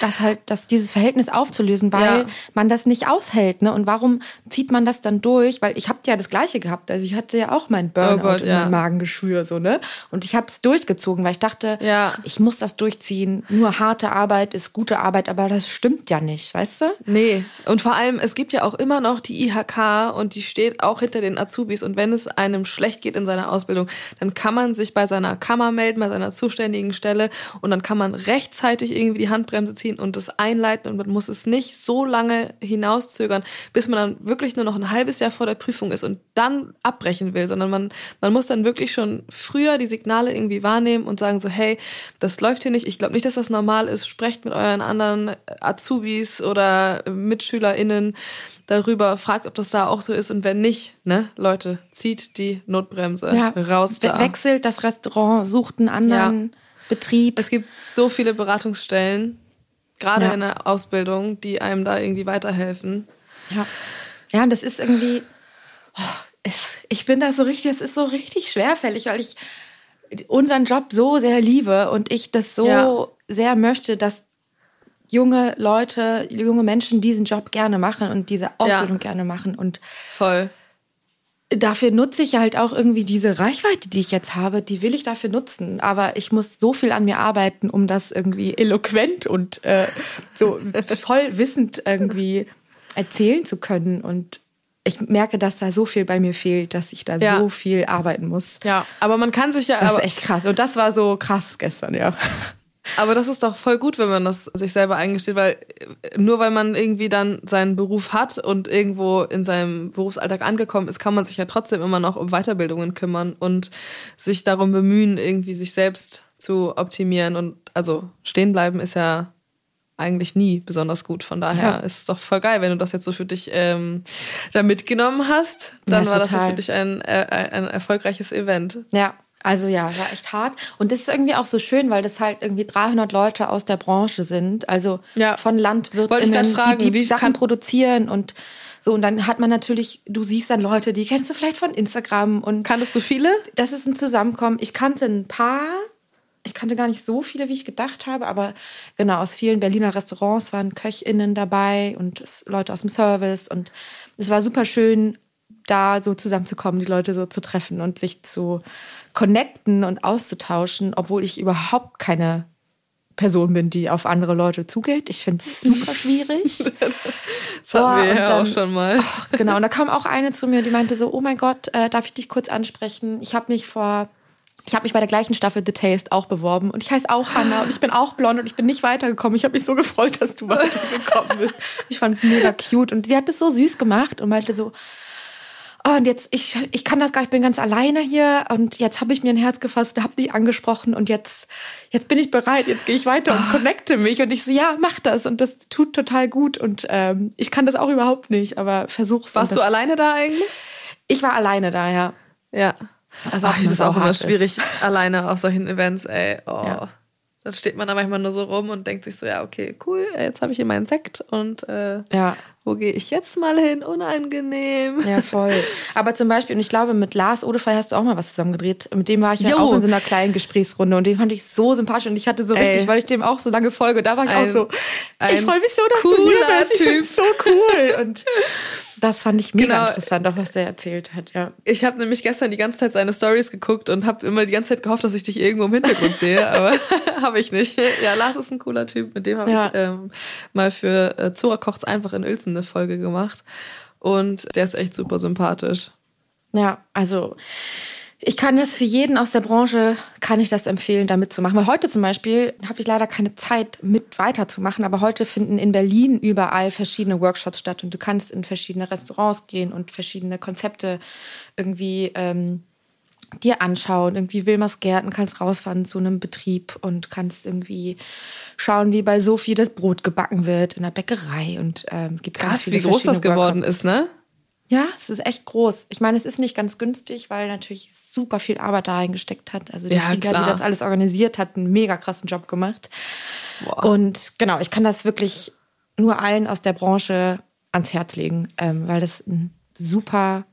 das halt, dass dieses Verhältnis aufzulösen, weil Ja. man das nicht aushält, ne? Und warum zieht man das dann durch? Weil ich habe ja das Gleiche gehabt. Also ich hatte ja auch mein Burnout Oh Gott, und ja. mein Magengeschwür, so, ne? Und ich habe es durchgezogen, weil ich dachte, Ja. ich muss das durchziehen. Nur harte Arbeit ist gute Arbeit, aber das stimmt ja nicht, weißt du? Nee, und vor allem, es gibt ja auch immer noch die IHK und die steht auch hinter den Azubis. Und wenn es einem schlecht geht in seiner Ausbildung, dann kann man sich bei seiner Kammer melden, bei seiner zuständigen Stelle und dann kann man rechtzeitig irgendwie die Handbremse ziehen und das einleiten und man muss es nicht so lange hinauszögern, bis man dann wirklich nur noch ein halbes Jahr vor der Prüfung ist und dann abbrechen will, sondern man, man muss dann wirklich schon früher die Signale irgendwie wahrnehmen und sagen so, hey, das läuft hier nicht, ich glaube nicht, dass das normal ist, sprecht mit euren anderen Azubis oder MitschülerInnen darüber, fragt, ob das da auch so ist und wenn nicht, ne, Leute, zieht die Notbremse Ja. raus da. We wechselt das Restaurant, sucht einen anderen Betrieb. Es gibt so viele Beratungsstellen, gerade Ja. in der Ausbildung, die einem da irgendwie weiterhelfen. Ja. Ja, und das ist irgendwie, oh, es, ich bin da so richtig, es ist so richtig schwerfällig, weil ich unseren Job so sehr liebe und ich das so Ja. sehr möchte, dass junge Leute, junge Menschen diesen Job gerne machen und diese Ausbildung gerne machen. Und Voll. Dafür nutze ich halt auch irgendwie diese Reichweite, die ich jetzt habe, die will ich dafür nutzen. Aber ich muss so viel an mir arbeiten, um das irgendwie eloquent und äh, so voll wissend irgendwie erzählen zu können. Und ich merke, dass da so viel bei mir fehlt, dass ich da Ja. so viel arbeiten muss. Ja, aber man kann sich ja, Das aber, ist echt krass. Und das war so krass gestern, ja. Aber das ist doch voll gut, wenn man das sich selber eingesteht, weil äh, nur weil man irgendwie dann seinen Beruf hat und irgendwo in seinem Berufsalltag angekommen ist, kann man sich ja trotzdem immer noch um Weiterbildungen kümmern und sich darum bemühen, irgendwie sich selbst zu optimieren und also stehen bleiben ist ja eigentlich nie besonders gut. Von daher Ja. ist es doch voll geil, wenn du das jetzt so für dich ähm, da mitgenommen hast. Dann Ja, war das für dich ein, äh, ein erfolgreiches Event. Ja, also ja, war echt hart. Und das ist irgendwie auch so schön, weil das halt irgendwie 300 Leute aus der Branche sind. Also Ja. von Landwirten, fragen, die, die Sachen produzieren und so. Und dann hat man natürlich, du siehst dann Leute, die kennst du vielleicht von Instagram und Kanntest du viele? das ist ein Zusammenkommen. Ich kannte ein paar. Ich kannte gar nicht so viele, wie ich gedacht habe, aber genau, aus vielen Berliner Restaurants waren KöchInnen dabei und Leute aus dem Service. Und es war super schön, da so zusammenzukommen, die Leute so zu treffen und sich zu connecten und auszutauschen, obwohl ich überhaupt keine Person bin, die auf andere Leute zugeht. Ich finde es super schwierig. Das hatten Oh, wir ja dann- auch schon mal. Genau, und da kam auch eine zu mir, die meinte so, oh mein Gott, äh, darf ich dich kurz ansprechen? Ich habe mich vor, ich habe mich bei der gleichen Staffel The Taste auch beworben und ich heiße auch Hannah und ich bin auch blond und ich bin nicht weitergekommen. Ich habe mich so gefreut, dass du weitergekommen bist. Ich fand es mega cute und sie hat es so süß gemacht und meinte so, oh, und jetzt, ich, ich kann das gar nicht, ich bin ganz alleine hier und jetzt habe ich mir ein Herz gefasst, habe dich angesprochen und jetzt, jetzt bin ich bereit, jetzt gehe ich weiter und connecte mich und ich so, ja, mach das und das tut total gut und ähm, ich kann das auch überhaupt nicht, aber versuch's. Warst du alleine da eigentlich? Ich war alleine da, ja. Ja. Also Ach, das ist auch immer schwierig, alleine auf solchen Events, ey. Oh. Ja. Dann steht man da manchmal nur so rum und denkt sich so, ja, okay, cool, jetzt habe ich hier meinen Sekt und äh, Ja. wo gehe ich jetzt mal hin? Unangenehm. Ja, voll. Aber zum Beispiel, und ich glaube, mit Lars Odefey hast du auch mal was zusammen gedreht. Mit dem war ich ja auch in so einer kleinen Gesprächsrunde und den fand ich so sympathisch und ich hatte so Ey. richtig, weil ich dem auch so lange folge, da war ich Ein- auch so, ich freue mich so, dass du hier bist. Ich Typ. so cool. Und das fand ich mega Genau. interessant, auch was der erzählt hat, ja. Ich habe nämlich gestern die ganze Zeit seine Stories geguckt und habe immer die ganze Zeit gehofft, dass ich dich irgendwo im Hintergrund sehe, aber habe ich nicht. Ja, Lars ist ein cooler Typ, mit dem habe Ja. ich ähm, mal für äh, Zora kocht's einfach in Uelzen eine Folge gemacht und der ist echt super sympathisch. Ja, also ich kann das für jeden aus der Branche, kann ich das empfehlen, da mitzumachen. Weil heute zum Beispiel habe ich leider keine Zeit, mit weiterzumachen, aber heute finden in Berlin überall verschiedene Workshops statt und du kannst in verschiedene Restaurants gehen und verschiedene Konzepte irgendwie ähm, dir anschauen. Irgendwie Wilmersgärten, kannst rausfahren zu einem Betrieb und kannst irgendwie schauen, wie bei Sophie das Brot gebacken wird in der Bäckerei und ähm, gibt ganz Krass, viele wie groß das geworden Workshops. ist, ne? Ja, es ist echt groß. Ich meine, es ist nicht ganz günstig, weil natürlich super viel Arbeit da reingesteckt hat. Also die Ja, Frieda, klar. die das alles organisiert hat, einen mega krassen Job gemacht. Boah. Und genau, ich kann das wirklich nur allen aus der Branche ans Herz legen, ähm, weil das ein super,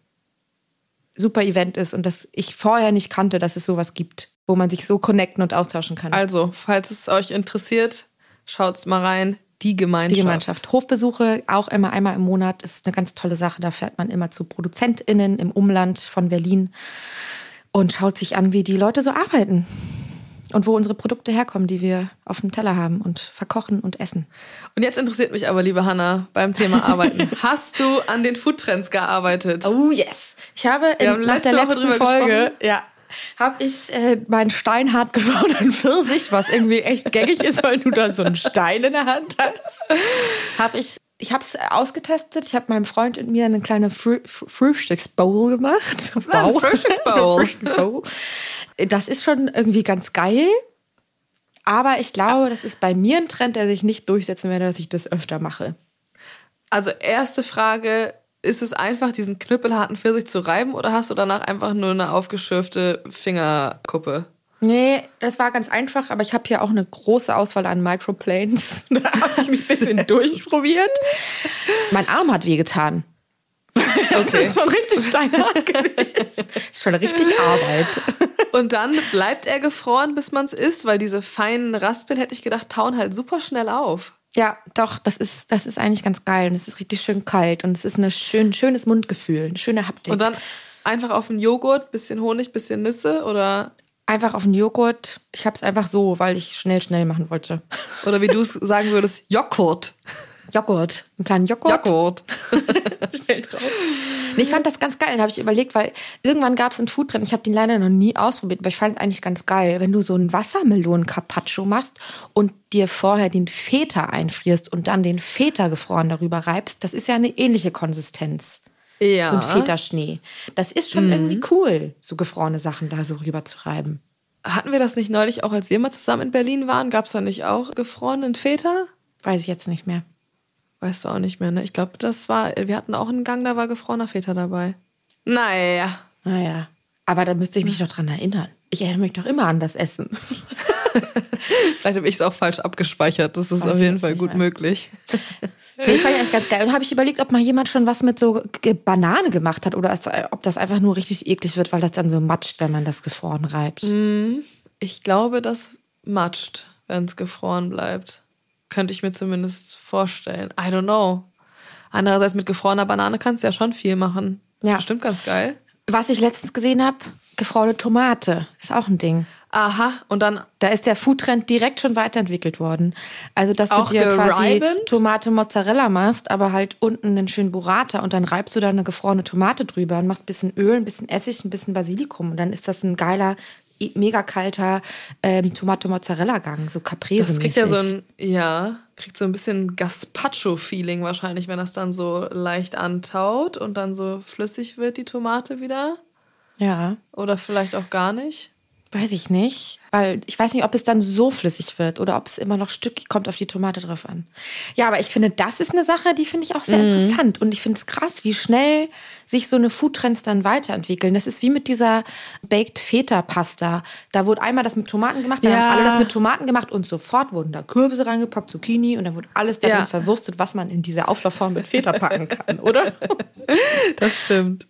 super Event ist und das ich vorher nicht kannte, dass es sowas gibt, wo man sich so connecten und austauschen kann. Also, falls es euch interessiert, schaut's mal rein. Die Gemeinschaft. Die Gemeinschaft. Hofbesuche auch immer einmal im Monat ist eine ganz tolle Sache. Da fährt man immer zu ProduzentInnen im Umland von Berlin und schaut sich an, wie die Leute so arbeiten und wo unsere Produkte herkommen, die wir auf dem Teller haben und verkochen und essen. Und jetzt interessiert mich aber, liebe Hanna, beim Thema Arbeiten. Hast du an den Foodtrends gearbeitet? Oh yes. Ich habe in, nach der letzten Folge, ja, habe ich äh, meinen steinhart gewordenen Pfirsich, was irgendwie echt gängig ist, weil du da so einen Stein in der Hand hast, habe ich ich habe es ausgetestet. Ich habe meinem Freund und mir eine kleine Frü Frü- Frühstücksbowl gemacht. Ah, eine Frühstücksbowl. Frühstücksbowl. Das ist schon irgendwie ganz geil. Aber ich glaube, das ist bei mir ein Trend, der sich nicht durchsetzen werde, dass ich das öfter mache. Also erste Frage, ist es einfach, diesen knüppelharten Pfirsich zu reiben oder hast du danach einfach nur eine aufgeschürfte Fingerkuppe? Nee, das war ganz einfach, aber ich habe hier auch eine große Auswahl an Microplanes. da habe ich mich ein bisschen durchprobiert. Mein Arm hat wehgetan. Das Okay. ist schon richtig steinhart gewesen. Das ist schon richtig Arbeit. Und dann bleibt er gefroren, bis man es isst, weil diese feinen Raspeln, hätte ich gedacht, tauen halt super schnell auf. Ja, doch, das ist, das ist eigentlich ganz geil. Und es ist richtig schön kalt. Und es ist ein schön, schönes Mundgefühl, eine schöne Haptik. Und dann einfach auf den Joghurt, bisschen Honig, bisschen Nüsse oder, einfach auf den Joghurt. Ich habe es einfach so, weil ich schnell, schnell machen wollte. oder wie du es sagen würdest, Joghurt. Joghurt. Einen kleinen Joghurt. Joghurt. schnell drauf. Nee, ich fand das ganz geil. Dann habe ich überlegt, weil irgendwann gab es einen Foodtrend. Ich habe den leider noch nie ausprobiert, aber ich fand es eigentlich ganz geil, wenn du so einen Wassermelonen-Carpaccio machst und dir vorher den Feta einfrierst und dann den Feta gefroren darüber reibst. Das ist ja eine ähnliche Konsistenz. Ja. So ein Feta-Schnee. Das ist schon irgendwie cool, so gefrorene Sachen da so rüber zu reiben. Hatten wir das nicht neulich auch, als wir mal zusammen in Berlin waren? Gab es da nicht auch gefrorenen Feta? Weiß ich jetzt nicht mehr. Weißt du auch nicht mehr, ne? Ich glaube, das war, wir hatten auch einen Gang, da war gefrorener Feta dabei. Naja. Naja. Aber da müsste ich mich doch dran erinnern. Ich erinnere mich doch immer an das Essen. Vielleicht habe ich es auch falsch abgespeichert. Das ist Weiß auf jeden Fall gut mehr. möglich. Nee, fand ich eigentlich ganz geil. Und habe ich überlegt, ob mal jemand schon was mit so Banane gemacht hat oder es, ob das einfach nur richtig eklig wird, weil das dann so matscht, wenn man das gefroren reibt. Ich glaube, das matscht, wenn es gefroren bleibt. Könnte ich mir zumindest vorstellen. I don't know. Andererseits mit gefrorener Banane kannst du ja schon viel machen. Das Ja. ist bestimmt ganz geil. Was ich letztens gesehen habe, gefrorene Tomate. Ist auch ein Ding. Aha, und dann Da ist der Foodtrend direkt schon weiterentwickelt worden. Also, dass du dir quasi gereibend? Tomate Mozzarella machst, aber halt unten einen schönen Burrata und dann reibst du da eine gefrorene Tomate drüber und machst ein bisschen Öl, ein bisschen Essig, ein bisschen Basilikum und dann ist das ein geiler, mega kalter ähm, Tomate Mozzarella Gang, so caprese das kriegt ja so ein, ja, kriegt so ein bisschen Gazpacho-Feeling wahrscheinlich, wenn das dann so leicht antaut und dann so flüssig wird, die Tomate wieder. Ja, Oder vielleicht auch gar nicht. Weiß ich nicht, weil ich weiß nicht, ob es dann so flüssig wird oder ob es immer noch Stück kommt auf die Tomate drauf an. Ja, aber ich finde, das ist eine Sache, die finde ich auch sehr interessant und ich finde es krass, wie schnell sich so eine Foodtrends dann weiterentwickeln. Das ist wie mit dieser Baked Feta Pasta. Da wurde einmal das mit Tomaten gemacht, dann Ja. haben alle das mit Tomaten gemacht und sofort wurden da Kürbisse reingepackt, Zucchini und dann wurde alles darin Ja. verwurstet, was man in diese Auflaufform mit Feta packen kann, oder? Das stimmt.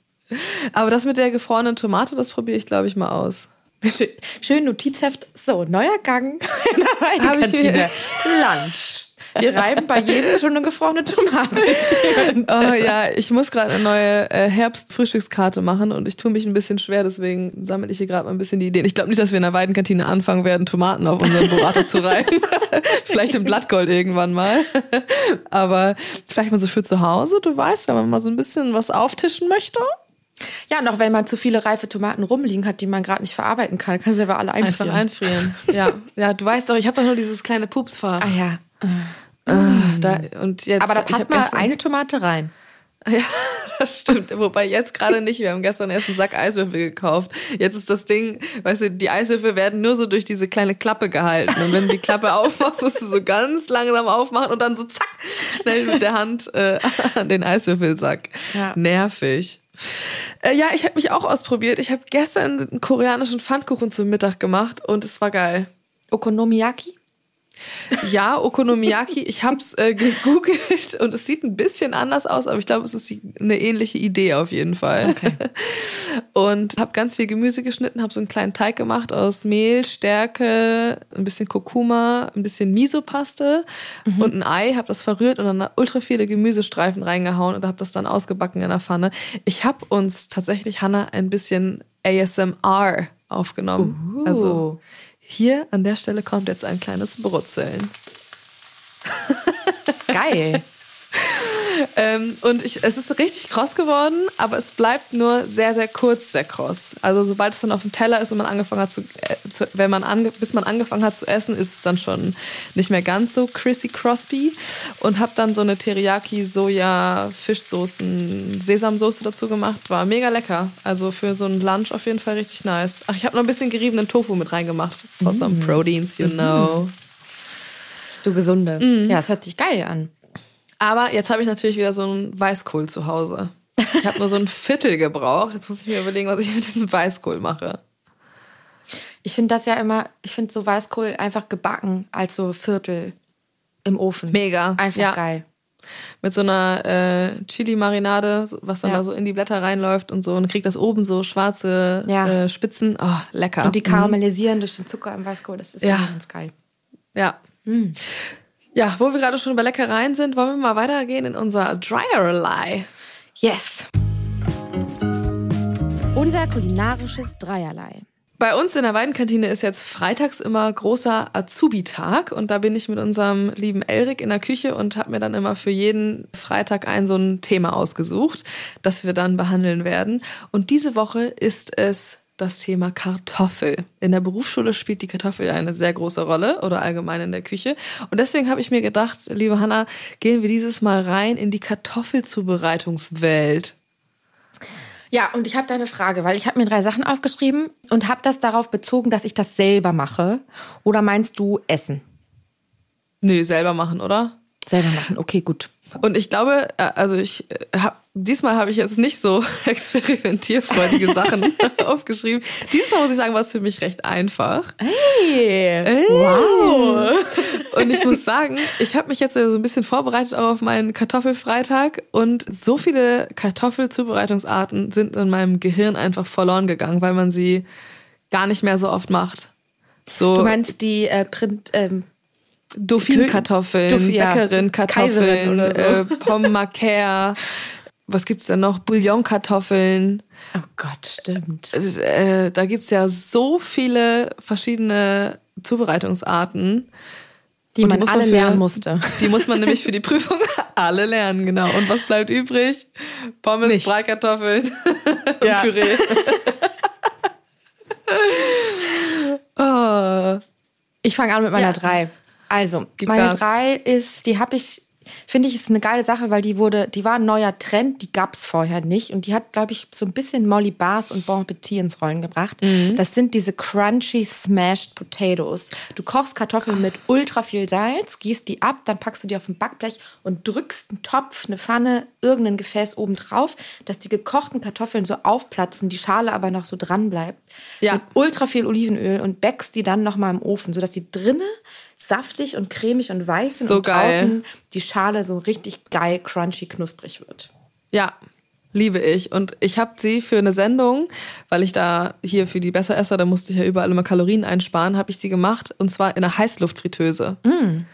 Aber das mit der gefrorenen Tomate, das probiere ich, glaube ich, mal aus. Schön, schön Notizheft. So, neuer Gang in der Weinkantine. Lunch. Wir reiben bei jedem schon eine gefrorene Tomate. Oh ja, ich muss gerade eine neue äh, Herbst-Frühstückskarte machen und ich tue mich ein bisschen schwer, deswegen sammle ich hier gerade mal ein bisschen die Ideen. Ich glaube nicht, dass wir in der Weidenkantine anfangen werden, Tomaten auf unseren Burrata zu reiben. vielleicht im Blattgold irgendwann mal. Aber vielleicht mal so für zu Hause, du weißt, wenn man mal so ein bisschen was auftischen möchte. Ja, noch wenn man zu viele reife Tomaten rumliegen hat, die man gerade nicht verarbeiten kann, kann sie aber alle Einfach einfrieren. einfrieren. Ja, ja du weißt doch, ich habe doch nur dieses kleine Pupsfach. Ah ja. Da, und jetzt, Aber da passt mal gestern- eine Tomate rein. Ja, das stimmt. Wobei jetzt gerade nicht. Wir haben gestern erst einen Sack Eiswürfel gekauft. Jetzt ist das Ding, weißt du, die Eiswürfel werden nur so durch diese kleine Klappe gehalten. Und wenn du die Klappe aufmachst, musst du so ganz langsam aufmachen und dann so zack, schnell mit der Hand äh, an den Eiswürfelsack. Ja. Nervig. Äh, ja, ich habe mich auch ausprobiert. Ich habe gestern einen koreanischen Pfannkuchen zum Mittag gemacht und es war geil. Okonomiyaki? Ja, Okonomiyaki. Ich habe es äh, gegoogelt und es sieht ein bisschen anders aus, aber ich glaube, es ist eine ähnliche Idee auf jeden Fall. Okay. Und habe ganz viel Gemüse geschnitten, habe so einen kleinen Teig gemacht aus Mehl, Stärke, ein bisschen Kurkuma, ein bisschen Miso-Paste und ein Ei. Habe das verrührt und dann ultra viele Gemüsestreifen reingehauen und habe das dann ausgebacken in der Pfanne. Ich habe uns tatsächlich, Hannah, ein bisschen ASMR aufgenommen. Uh. Also hier an der Stelle kommt jetzt ein kleines Brutzeln. Geil. Ähm, und ich, es ist richtig kross geworden, aber es bleibt nur sehr, sehr kurz sehr kross. Also sobald es dann auf dem Teller ist und man angefangen hat zu, äh, zu wenn man ange, bis man angefangen hat zu essen, ist es dann schon nicht mehr ganz so crispy crosby und habe dann so eine Teriyaki Soja Fischsoßen Sesamsoße dazu gemacht, war mega lecker. Also für so einen Lunch auf jeden Fall richtig nice. Ach, ich habe noch ein bisschen geriebenen Tofu mit reingemacht for some proteins, you know. Du Gesunde. Ja, es hört sich geil an. Aber jetzt habe ich natürlich wieder so einen Weißkohl zu Hause. Ich habe nur so ein Viertel gebraucht. Jetzt muss ich mir überlegen, was ich mit diesem Weißkohl mache. Ich finde das ja immer, ich finde so Weißkohl einfach gebacken als so Viertel im Ofen. Mega. Einfach ja. geil. Mit so einer äh, Chili-Marinade, was dann Ja. da so in die Blätter reinläuft und so. Und kriegt das oben so schwarze Ja. äh, Spitzen. Oh, lecker. Und die Mhm. karamellisieren durch den Zucker im Weißkohl, das ist Ja. ja ganz geil. Ja. Ja, wo wir gerade schon bei Leckereien sind, wollen wir mal weitergehen in unser Dryerlei. Yes. Unser kulinarisches Dreierlei. Bei uns in der Weidenkantine ist jetzt freitags immer großer Azubi-Tag und da bin ich mit unserem lieben Elrik in der Küche und habe mir dann immer für jeden Freitag ein so ein Thema ausgesucht, das wir dann behandeln werden. Und diese Woche ist es das Thema Kartoffel. In der Berufsschule spielt die Kartoffel ja eine sehr große Rolle oder allgemein in der Küche. Und deswegen habe ich mir gedacht, liebe Hanna, gehen wir dieses Mal rein in die Kartoffelzubereitungswelt. Ja, und ich habe da eine Frage, weil ich habe mir drei Sachen aufgeschrieben und habe das darauf bezogen, dass ich das selber mache. Oder meinst du essen? Nö, selber machen, oder? Selber machen, okay, gut. Und ich glaube, äh, also ich habe diesmal habe ich jetzt nicht so experimentierfreudige Sachen aufgeschrieben. Dieses Mal muss ich sagen, war es für mich recht einfach. Hey, wow. Und ich muss sagen, ich habe mich jetzt so ein bisschen vorbereitet auch auf meinen Kartoffelfreitag und so viele Kartoffelzubereitungsarten sind in meinem Gehirn einfach verloren gegangen, weil man sie gar nicht mehr so oft macht. So Du meinst die äh, Print, ähm, Dauphin-Kartoffeln, Dauphin, ja. Bäckerin-Kartoffeln, so. äh, Pomme Macaire. Was gibt's denn noch? Bouillon-Kartoffeln. oh Gott, stimmt. Äh, da gibt's ja so viele verschiedene Zubereitungsarten. Die man muss alle für- lernen musste. Die muss man nämlich für die Prüfung alle lernen, genau. Und was bleibt übrig? Pommes, Nichts. Breikartoffeln und Ja. Püree. oh. Ich fange an mit meiner Ja. drei. Also, Gib meine Gas. drei ist, die habe ich, finde ich, ist eine geile Sache, weil die wurde, die war ein neuer Trend, die gab's vorher nicht. Und die hat, glaube ich, so ein bisschen Molly Bars und Bon Appetit ins Rollen gebracht. Das sind diese crunchy smashed potatoes. Du kochst Kartoffeln mit ultra viel Salz, gießt die ab, dann packst du die auf ein Backblech und drückst einen Topf, eine Pfanne, irgendein Gefäß oben drauf, dass die gekochten Kartoffeln so aufplatzen, die Schale aber noch so dran bleibt. Ja. Mit ultra viel Olivenöl und backst die dann nochmal im Ofen, sodass die drinnen saftig und cremig und weiß sind So und geil. draußen die Schale so richtig geil, crunchy, knusprig wird. Ja, liebe ich. Und ich habe sie für eine Sendung, weil ich da hier für die Besseresser, da musste ich ja überall immer Kalorien einsparen, habe ich sie gemacht und zwar in einer Heißluftfritteuse. Und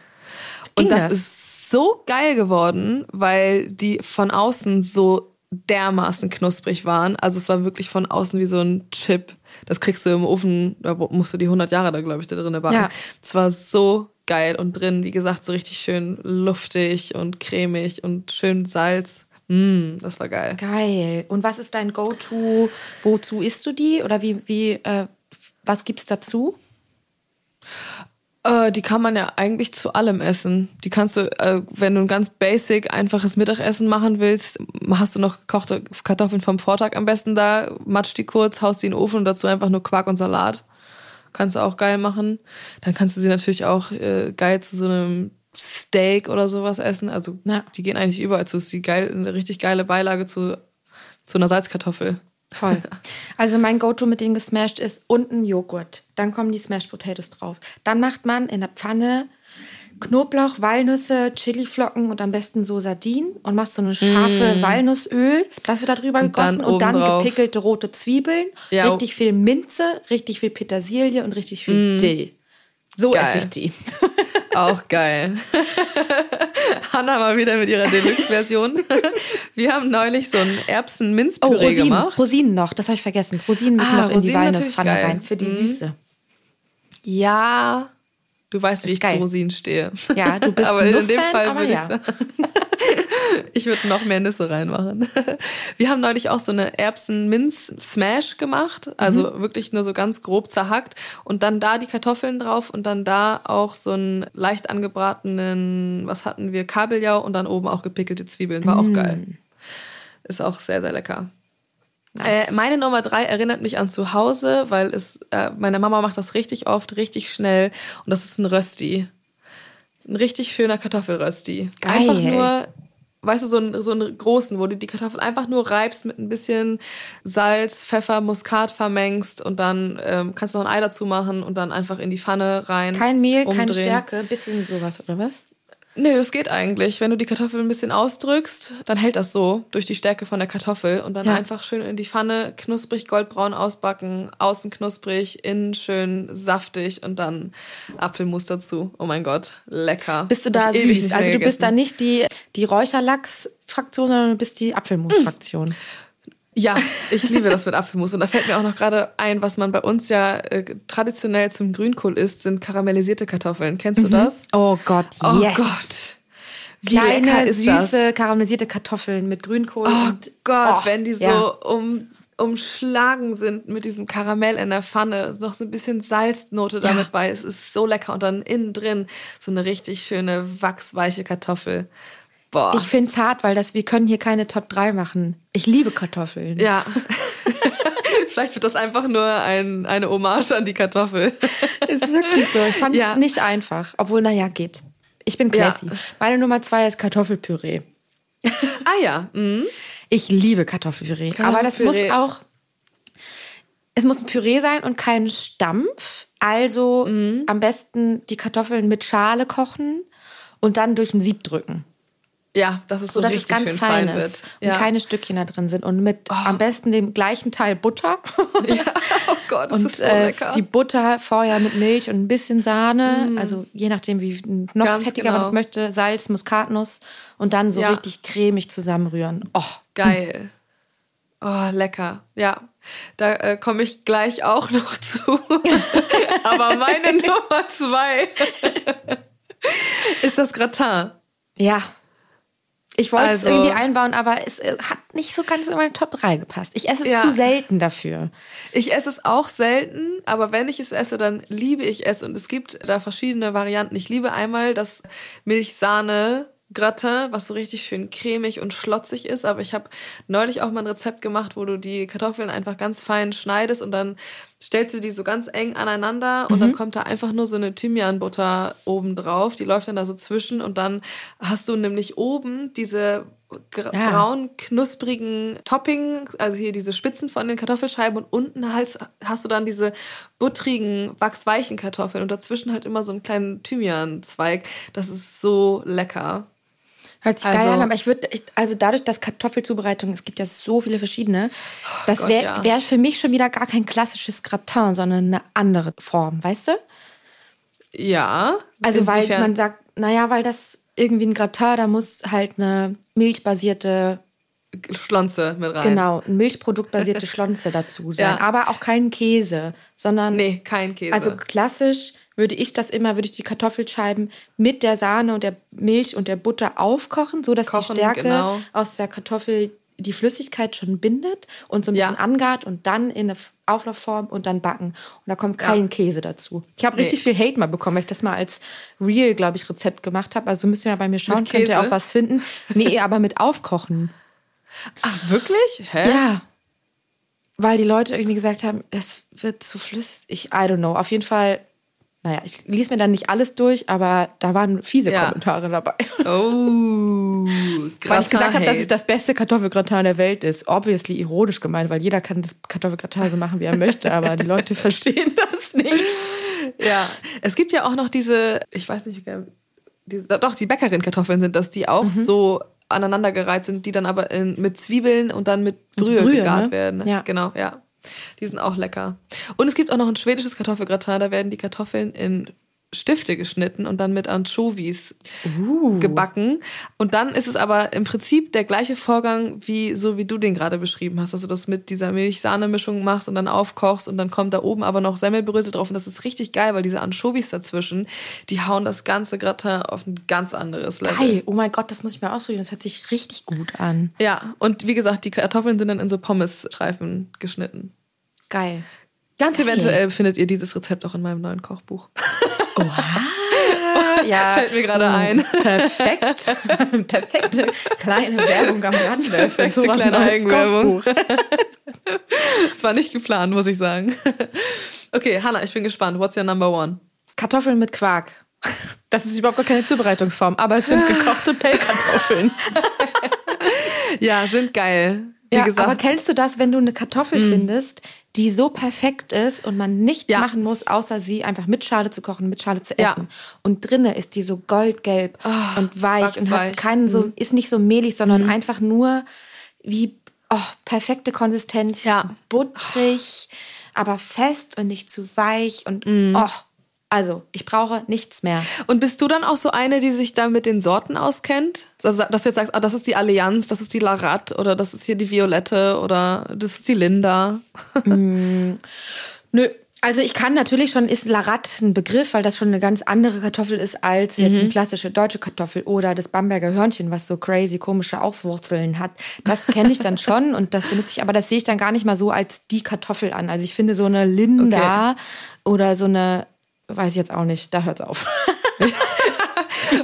Ging das, das? ist so geil geworden, weil die von außen so dermaßen knusprig waren. Also es war wirklich von außen wie so ein Chip. Das kriegst du im Ofen, da musst du die 100 Jahre da, glaube ich, da drin backen. Ja. Es war so geil und drin, wie gesagt, so richtig schön luftig und cremig und schön Salz. Mm, das war geil. Geil. Und was ist dein Go-To? Wozu isst du die? Oder wie, wie, äh, was gibt's dazu? Äh, die kann man ja eigentlich zu allem essen. Die kannst du, äh, wenn du ein ganz basic, einfaches Mittagessen machen willst, hast du noch gekochte Kartoffeln vom Vortag am besten da, matsch die kurz, haust die in den Ofen und dazu einfach nur Quark und Salat. Kannst du auch geil machen. Dann kannst du sie natürlich auch äh, geil zu so einem Steak oder sowas essen. Also Ja. die gehen eigentlich überall zu. Ist die geil, eine richtig geile Beilage zu, zu einer Salzkartoffel. Voll. Also mein Go-To mit den gesmashed ist unten Joghurt. Dann kommen die Smashed Potatoes drauf. Dann macht man in der Pfanne Knoblauch, Walnüsse, Chiliflocken und am besten so Sardinen und machst so eine scharfe Walnussöl. Das wird da drüber Mm. Und dann gegossen und dann gepickelte rote Zwiebeln, Ja. Mm. richtig viel Minze, richtig viel Petersilie und richtig viel Dill. So Geil. esse ich die. Auch geil. Hanna mal wieder mit ihrer Deluxe-Version. Wir haben neulich so ein Oh, Erbsen-Minzpüree Rosinen, gemacht. Rosinen noch, das habe ich vergessen. Rosinen müssen Ah, noch in die Rosinen Walnusspfanne rein für die Mhm. Süße. Ja, du weißt, wie ich geil. zu Rosinen stehe. Ja, du bist aber ein in dem Fall würde ich ja. sagen, ich würde noch mehr Nüsse reinmachen. Wir haben neulich auch so eine Erbsen-Minz-Smash gemacht, also Mhm. wirklich nur so ganz grob zerhackt und dann da die Kartoffeln drauf und dann da auch so einen leicht angebratenen, was hatten wir, Kabeljau und dann oben auch gepickelte Zwiebeln. War Mm. auch geil. Ist auch sehr, sehr lecker. Nice. Äh, meine Nummer drei erinnert mich an zu Hause, weil es, äh, meine Mama macht das richtig oft, richtig schnell und das ist ein Rösti. Ein richtig schöner Kartoffelrösti. Geil. Einfach nur weißt du, so einen, so einen großen, wo du die Kartoffel einfach nur reibst mit ein bisschen Salz, Pfeffer, Muskat vermengst und dann ähm, kannst du noch ein Ei dazu machen und dann einfach in die Pfanne rein. Kein Mehl, keine umdrehen. Stärke, bisschen sowas, oder was? Nee, das geht eigentlich. Wenn du die Kartoffel ein bisschen ausdrückst, dann hält das so durch die Stärke von der Kartoffel und dann Ja. einfach schön in die Pfanne, knusprig goldbraun ausbacken, außen knusprig, innen schön saftig und dann Apfelmus dazu. Oh mein Gott, lecker. Bist du da süß? Also du bist da gegessen. nicht die, die Räucherlachs-Fraktion, sondern du bist die Apfelmus-Fraktion. Ja, ich liebe das mit Apfelmus. Und da fällt mir auch noch gerade ein, was man bei uns ja äh, traditionell zum Grünkohl isst, sind karamellisierte Kartoffeln. Kennst du das? Oh Gott, Oh yes. Gott. Wie Kleine, süße, das? karamellisierte Kartoffeln mit Grünkohl. Oh und, Gott, Oh, wenn die so ja. um, umschlagen sind mit diesem Karamell in der Pfanne, noch so ein bisschen Salznote damit bei, es ist so lecker und dann innen drin so eine richtig schöne wachsweiche Kartoffel. Boah. Ich finde es hart, weil das, wir können hier keine Top 3 machen. Ich liebe Kartoffeln. ja. Vielleicht wird das einfach nur ein, eine Hommage an die Kartoffel. Ist wirklich so. Ich fand es Ja. nicht einfach. Obwohl, naja, geht. Ich bin Ja. classy. Meine Nummer zwei ist Kartoffelpüree. ah ja. Mhm. Ich liebe Kartoffelpüree. Aber das muss Kartoffelpüree. auch. Es muss ein Püree sein und kein Stampf. Also Mhm. am besten die Kartoffeln mit Schale kochen und dann durch ein Sieb drücken. Ja, dass es so Sodass es richtig ganz schön fein fein ist wird. und Ja. Oh. keine Stückchen da drin sind. Und mit am besten dem gleichen Teil Butter. ja. Oh Gott, das und ist so äh, lecker. die Butter vorher mit Milch und ein bisschen Sahne, also je nachdem, wie noch Ganz fettiger man genau. es möchte, Salz, Muskatnuss und dann so Ja. richtig cremig zusammenrühren. Oh, Geil. Oh, lecker. Ja, da äh, komme ich gleich auch noch zu. Aber meine Nummer zwei ist das Gratin. ja. Ich wollte Also- es irgendwie einbauen, aber es äh, hat nicht so ganz in meine Top 3 gepasst. Ich esse es Ja. zu selten dafür. Ich esse es auch selten, aber wenn ich es esse, dann liebe ich es. Und es gibt da verschiedene Varianten. Ich liebe einmal das Milchsahne. Gratin, was so richtig schön cremig und schlotzig ist, aber ich habe neulich auch mal ein Rezept gemacht, wo du die Kartoffeln einfach ganz fein schneidest und dann stellst du die so ganz eng aneinander und dann kommt da einfach nur so eine Thymianbutter oben drauf, die läuft dann da so zwischen und dann hast du nämlich oben diese Ja. braun knusprigen Topping, also hier diese Spitzen von den Kartoffelscheiben und unten halt hast du dann diese buttrigen, wachsweichen Kartoffeln und dazwischen halt immer so einen kleinen Thymianzweig. Das ist so lecker. Hört sich Also- geil an, aber ich würde, also dadurch, dass Kartoffelzubereitung, es gibt ja so viele verschiedene, das Oh Gott, wäre ja. wär für mich schon wieder gar kein klassisches Gratin, sondern eine andere Form, weißt du? Ja. Also weil man sagt, naja, weil das irgendwie ein Gratin, da muss halt eine milchbasierte, Schlonze mit rein. genau, ein milchproduktbasierte Schlonze dazu sein. Ja. Aber auch kein Käse, sondern Nee, kein Käse. also klassisch würde ich das immer, würde ich die Kartoffelscheiben mit der Sahne und der Milch und der Butter aufkochen, so dass Kochen, die Stärke genau. aus der Kartoffel die Flüssigkeit schon bindet und so ein Ja. bisschen angart und dann in eine Auflaufform und dann backen. Und da kommt Ja. kein Käse dazu. Ich habe Nee. richtig viel Hate mal bekommen, weil ich das mal als Real, glaube ich, Rezept gemacht habe. Also müsst ihr mal bei mir schauen, könnt ihr auch was finden. Nee, aber mit Aufkochen. Ach, wirklich? Hä? Ja. Weil die Leute irgendwie gesagt haben, das wird zu flüssig. Ich, I don't know. Auf jeden Fall, naja, ich ließ mir dann nicht alles durch, aber da waren fiese Ja. Kommentare dabei. Oh. Weil ich gesagt habe, dass es das beste Kartoffelgratin der Welt ist. Obviously ironisch gemeint, weil jeder kann das Kartoffelgratin so machen, wie er möchte, aber die Leute verstehen das nicht. Ja, es gibt ja auch noch diese, ich weiß nicht, wie- diese, doch, die Bäckerin-Kartoffeln sind das, die auch Mhm. so aneinandergereiht sind, die dann aber in, mit Zwiebeln und dann mit Brühe, Brühe, gegart ne? werden. Ja. Genau, ja. Die sind auch lecker. Und es gibt auch noch ein schwedisches Kartoffelgratin, da werden die Kartoffeln in Stifte geschnitten und dann mit Anchovies Uh. gebacken. Und dann ist es aber im Prinzip der gleiche Vorgang, wie so wie du den gerade beschrieben hast, dass du das mit dieser Milch-Sahne-Mischung machst und dann aufkochst und dann kommt da oben aber noch Semmelbrösel drauf und das ist richtig geil, weil diese Anchovies dazwischen, die hauen das ganze Gratin auf ein ganz anderes Level. Geil. Oh mein Gott, das muss ich mal ausprobieren. Das hört sich richtig gut an. Ja, und wie gesagt, die Kartoffeln sind dann in so Pommes-Streifen geschnitten. Geil. Ganz Geil. eventuell findet ihr dieses Rezept auch in meinem neuen Kochbuch. Oha. ja. Fällt mir gerade ein. Perfekt. Perfekte kleine Werbung am Rande. für Perfekte sowas kleine Eigenwerbung. Das war nicht geplant, muss ich sagen. Okay, Hannah, ich bin gespannt. What's your number one? Kartoffeln mit Quark. Das ist überhaupt gar keine Zubereitungsform, aber es sind gekochte Pellkartoffeln. Ja, sind geil. Wie Ja, gesagt, aber kennst du das, wenn du eine Kartoffel findest, die so perfekt ist und man nichts Ja. machen muss, außer sie einfach mit Schale zu kochen, mit Schale zu Ja. essen. Und drinne ist die so goldgelb und weich und hat keinen so, ist nicht so mehlig, sondern einfach nur wie oh, perfekte Konsistenz, Ja. butterig, aber fest und nicht zu weich und oh, also ich brauche nichts mehr. Und bist du dann auch so eine, die sich da mit den Sorten auskennt? Also, dass du jetzt sagst, ah, das ist die Allianz, das ist die Larat oder das ist hier die Violette oder das ist die Linda. Nö. Also ich kann natürlich schon, ist Larat ein Begriff, weil das schon eine ganz andere Kartoffel ist als jetzt eine klassische deutsche Kartoffel oder das Bamberger Hörnchen, was so crazy komische Auswurzeln hat. Das kenne ich dann schon und das benutze ich, aber das sehe ich dann gar nicht mal so als die Kartoffel an. Also ich finde so eine Linda oder so eine, weiß ich jetzt auch nicht, da hört's auf.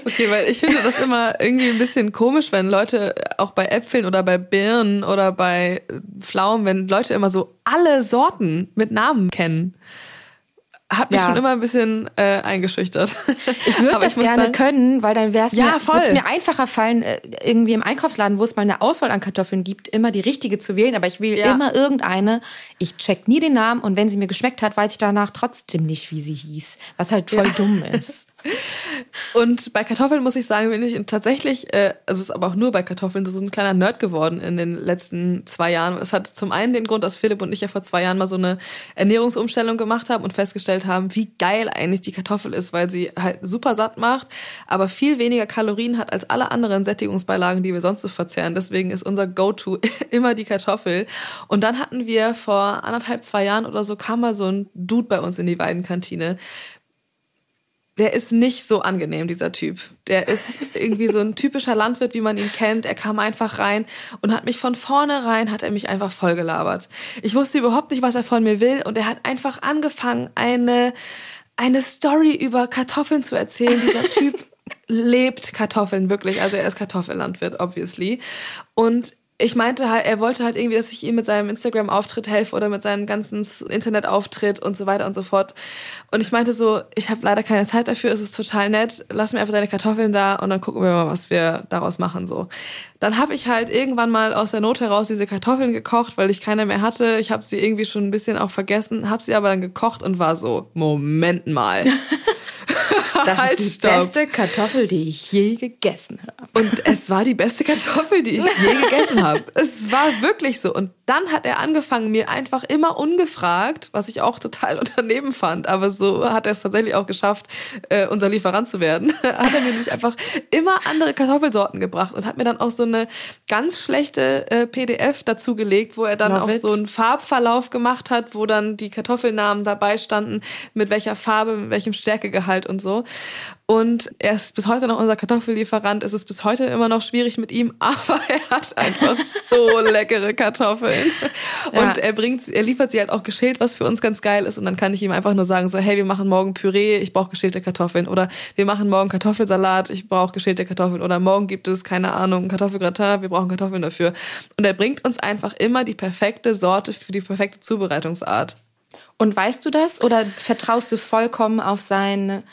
Okay, weil ich finde das immer irgendwie ein bisschen komisch, wenn Leute auch bei Äpfeln oder bei Birnen oder bei Pflaumen, wenn Leute immer so alle Sorten mit Namen kennen. Hat mich Ja. schon immer ein bisschen äh, eingeschüchtert. Ich würde das muss gerne sagen- können, weil dann wäre es Ja, mir, mir einfacher fallen, äh, irgendwie im Einkaufsladen, wo es mal eine Auswahl an Kartoffeln gibt, immer die richtige zu wählen. Aber ich wähle Ja. immer irgendeine. Ich check nie den Namen und wenn sie mir geschmeckt hat, weiß ich danach trotzdem nicht, wie sie hieß. Was halt voll dumm ist. Und bei Kartoffeln muss ich sagen, bin ich tatsächlich, äh, also es ist aber auch nur bei Kartoffeln, so ein kleiner Nerd geworden in den letzten zwei Jahren. Es hat zum einen den Grund, dass Philipp und ich ja vor zwei Jahren mal so eine Ernährungsumstellung gemacht haben und festgestellt haben, wie geil eigentlich die Kartoffel ist, weil sie halt super satt macht, aber viel weniger Kalorien hat als alle anderen Sättigungsbeilagen, die wir sonst so verzehren. Deswegen ist unser Go-To immer die Kartoffel. Und dann hatten wir vor anderthalb, zwei Jahren oder so, kam mal so ein Dude bei uns in die Weidenkantine der ist nicht so angenehm, dieser Typ. Der ist irgendwie so ein typischer Landwirt, wie man ihn kennt. Er kam einfach rein und hat mich von vornherein, hat er mich einfach vollgelabert. Ich wusste überhaupt nicht, was er von mir will und er hat einfach angefangen, eine, eine Story über Kartoffeln zu erzählen. Dieser Typ lebt Kartoffeln wirklich. Also er ist Kartoffellandwirt, obviously. Und ich meinte halt, er wollte halt irgendwie, dass ich ihm mit seinem Instagram-Auftritt helfe oder mit seinem ganzen Internetauftritt und so weiter und so fort. Und ich meinte so, ich habe leider keine Zeit dafür, es ist total nett, lass mir einfach deine Kartoffeln da und dann gucken wir mal, was wir daraus machen so. Dann habe ich halt irgendwann mal aus der Not heraus diese Kartoffeln gekocht, weil ich keine mehr hatte. Ich habe sie irgendwie schon ein bisschen auch vergessen, habe sie aber dann gekocht und war so, Moment mal. Das Halt, ist die stopp. beste Kartoffel, die ich je gegessen habe. Und es war die beste Kartoffel, die ich je gegessen habe. Es war wirklich so. Und dann hat er angefangen, mir einfach immer ungefragt, was ich auch total unternehmen fand, aber so hat er es tatsächlich auch geschafft, äh, unser Lieferant zu werden, hat er mir nämlich einfach immer andere Kartoffelsorten gebracht und hat mir dann auch so eine ganz schlechte äh, PDF dazu gelegt, wo er dann Love auch it. so einen Farbverlauf gemacht hat, wo dann die Kartoffelnamen dabei standen, mit welcher Farbe, mit welchem Stärkegehalt und so. Und er ist bis heute noch unser Kartoffellieferant. Es ist bis heute immer noch schwierig mit ihm, aber er hat einfach so leckere Kartoffeln. Und Ja. er bringt, er liefert sie halt auch geschält, was für uns ganz geil ist. Und dann kann ich ihm einfach nur sagen so, hey, wir machen morgen Püree, ich brauche geschälte Kartoffeln. Oder wir machen morgen Kartoffelsalat, ich brauche geschälte Kartoffeln. Oder morgen gibt es, keine Ahnung, Kartoffelgratin, wir brauchen Kartoffeln dafür. Und er bringt uns einfach immer die perfekte Sorte für die perfekte Zubereitungsart. Und weißt du das oder vertraust du vollkommen auf sein,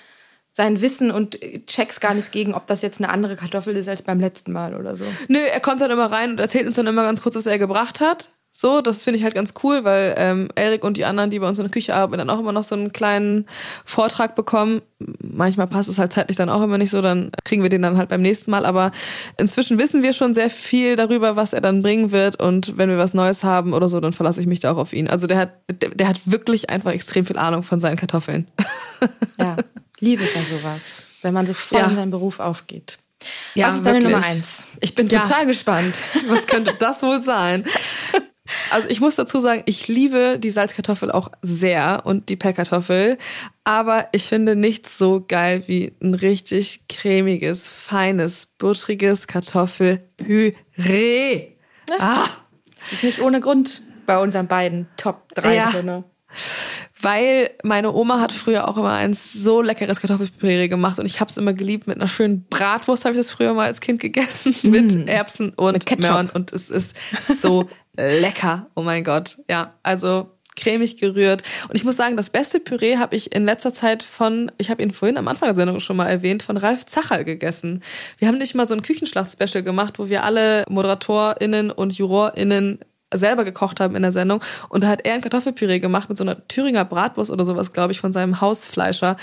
sein Wissen und checkst gar nicht gegen, ob das jetzt eine andere Kartoffel ist als beim letzten Mal oder so? Nö, er kommt dann immer rein und erzählt uns dann immer ganz kurz, was er gebracht hat. So, das finde ich halt ganz cool, weil ähm, Erik und die anderen, die bei uns in der Küche arbeiten, dann auch immer noch so einen kleinen Vortrag bekommen. Manchmal passt es halt zeitlich dann auch immer nicht so, dann kriegen wir den dann halt beim nächsten Mal. Aber inzwischen wissen wir schon sehr viel darüber, was er dann bringen wird. Und wenn wir was Neues haben oder so, dann verlasse ich mich da auch auf ihn. Also der hat, der, der hat wirklich einfach extrem viel Ahnung von seinen Kartoffeln. Ja, liebe ich ja sowas, wenn man so voll Ja. in seinen Beruf aufgeht. Ja, Was ist deine wirklich. Nummer eins? Ich bin Ja. total gespannt. Was könnte das wohl sein? Also ich muss dazu sagen, ich liebe die Salzkartoffel auch sehr und die Pellkartoffel, aber ich finde nichts so geil wie ein richtig cremiges, feines, buttriges Kartoffelpüree. Ah, Das ist nicht ohne Grund bei unseren beiden Top 3 Ja. drinne. weil meine Oma hat früher auch immer ein so leckeres Kartoffelpüree gemacht und ich habe es immer geliebt mit einer schönen Bratwurst habe ich das früher mal als Kind gegessen mit Erbsen und Mit Ketchup. Möhren und es ist so lecker. Oh mein Gott. Ja, also cremig gerührt. Und ich muss sagen, das beste Püree habe ich in letzter Zeit von, ich habe ihn vorhin am Anfang der Sendung schon mal erwähnt, von Ralf Zacherl gegessen. Wir haben nicht mal so ein Küchenschlacht-Special gemacht, wo wir alle ModeratorInnen und JurorInnen selber gekocht haben in der Sendung. Und da hat er ein Kartoffelpüree gemacht mit so einer Thüringer Bratwurst oder sowas, glaube ich, von seinem Hausfleischer.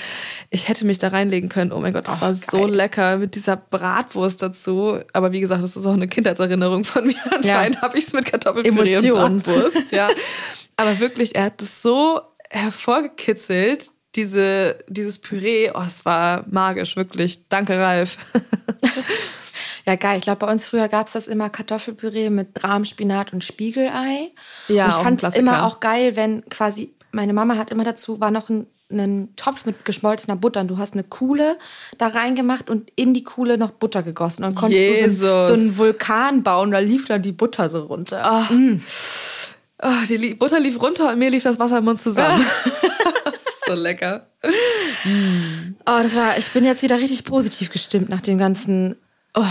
Ich hätte mich da reinlegen können. Oh mein Gott, das oh, war geil. so lecker mit dieser Bratwurst dazu. Aber wie gesagt, das ist auch eine Kindheitserinnerung von mir. Anscheinend ja. habe ich es mit Kartoffelpüree Emotion. und Bratwurst. Ja. Aber wirklich, er hat das so hervorgekitzelt, diese, dieses Püree. Oh, es war magisch, wirklich. Danke, Ralf. Ja, geil. Ich glaube, bei uns früher gab es das immer Kartoffelpüree mit Rahmspinat und Spiegelei. Ja, und ich fand es immer auch geil, wenn quasi, meine Mama hat immer dazu, war noch ein einen Topf mit geschmolzener Butter und du hast eine Kuhle da reingemacht und in die Kuhle noch Butter gegossen. Und dann konntest Jesus. du so, so, einen Vulkan bauen, da lief dann die Butter so runter. Oh. Mm. Oh, die Butter lief runter und mir lief das Wasser im Mund zusammen. so lecker. Oh, das war, ich bin jetzt wieder richtig positiv gestimmt nach dem ganzen Oh,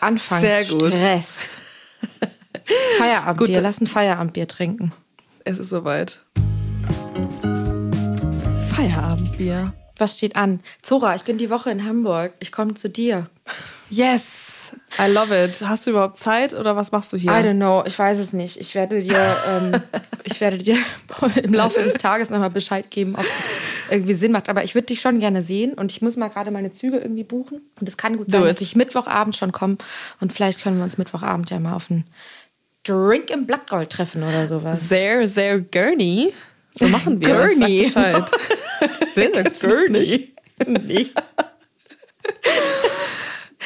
Anfangsstress. Feierabendbier. Gut. Lass ein Feierabendbier trinken. Es ist soweit. Feierabendbier. Was steht an? Zora, ich bin die Woche in Hamburg. Ich komme zu dir. Yes. I love it. Hast du überhaupt Zeit oder was machst du hier? I don't know. Ich weiß es nicht. Ich werde dir, ähm, ich werde dir im Laufe des Tages nochmal Bescheid geben, ob es irgendwie Sinn macht. Aber ich würde dich schon gerne sehen und ich muss mal gerade meine Züge irgendwie buchen. Und es kann gut sein, dass ich Mittwochabend schon komme und vielleicht können wir uns Mittwochabend ja mal auf einen Drink im Blattgold treffen oder sowas. Sehr, sehr Gurney. So machen wir Gurney. Sehr, sehr Gurney. Nee.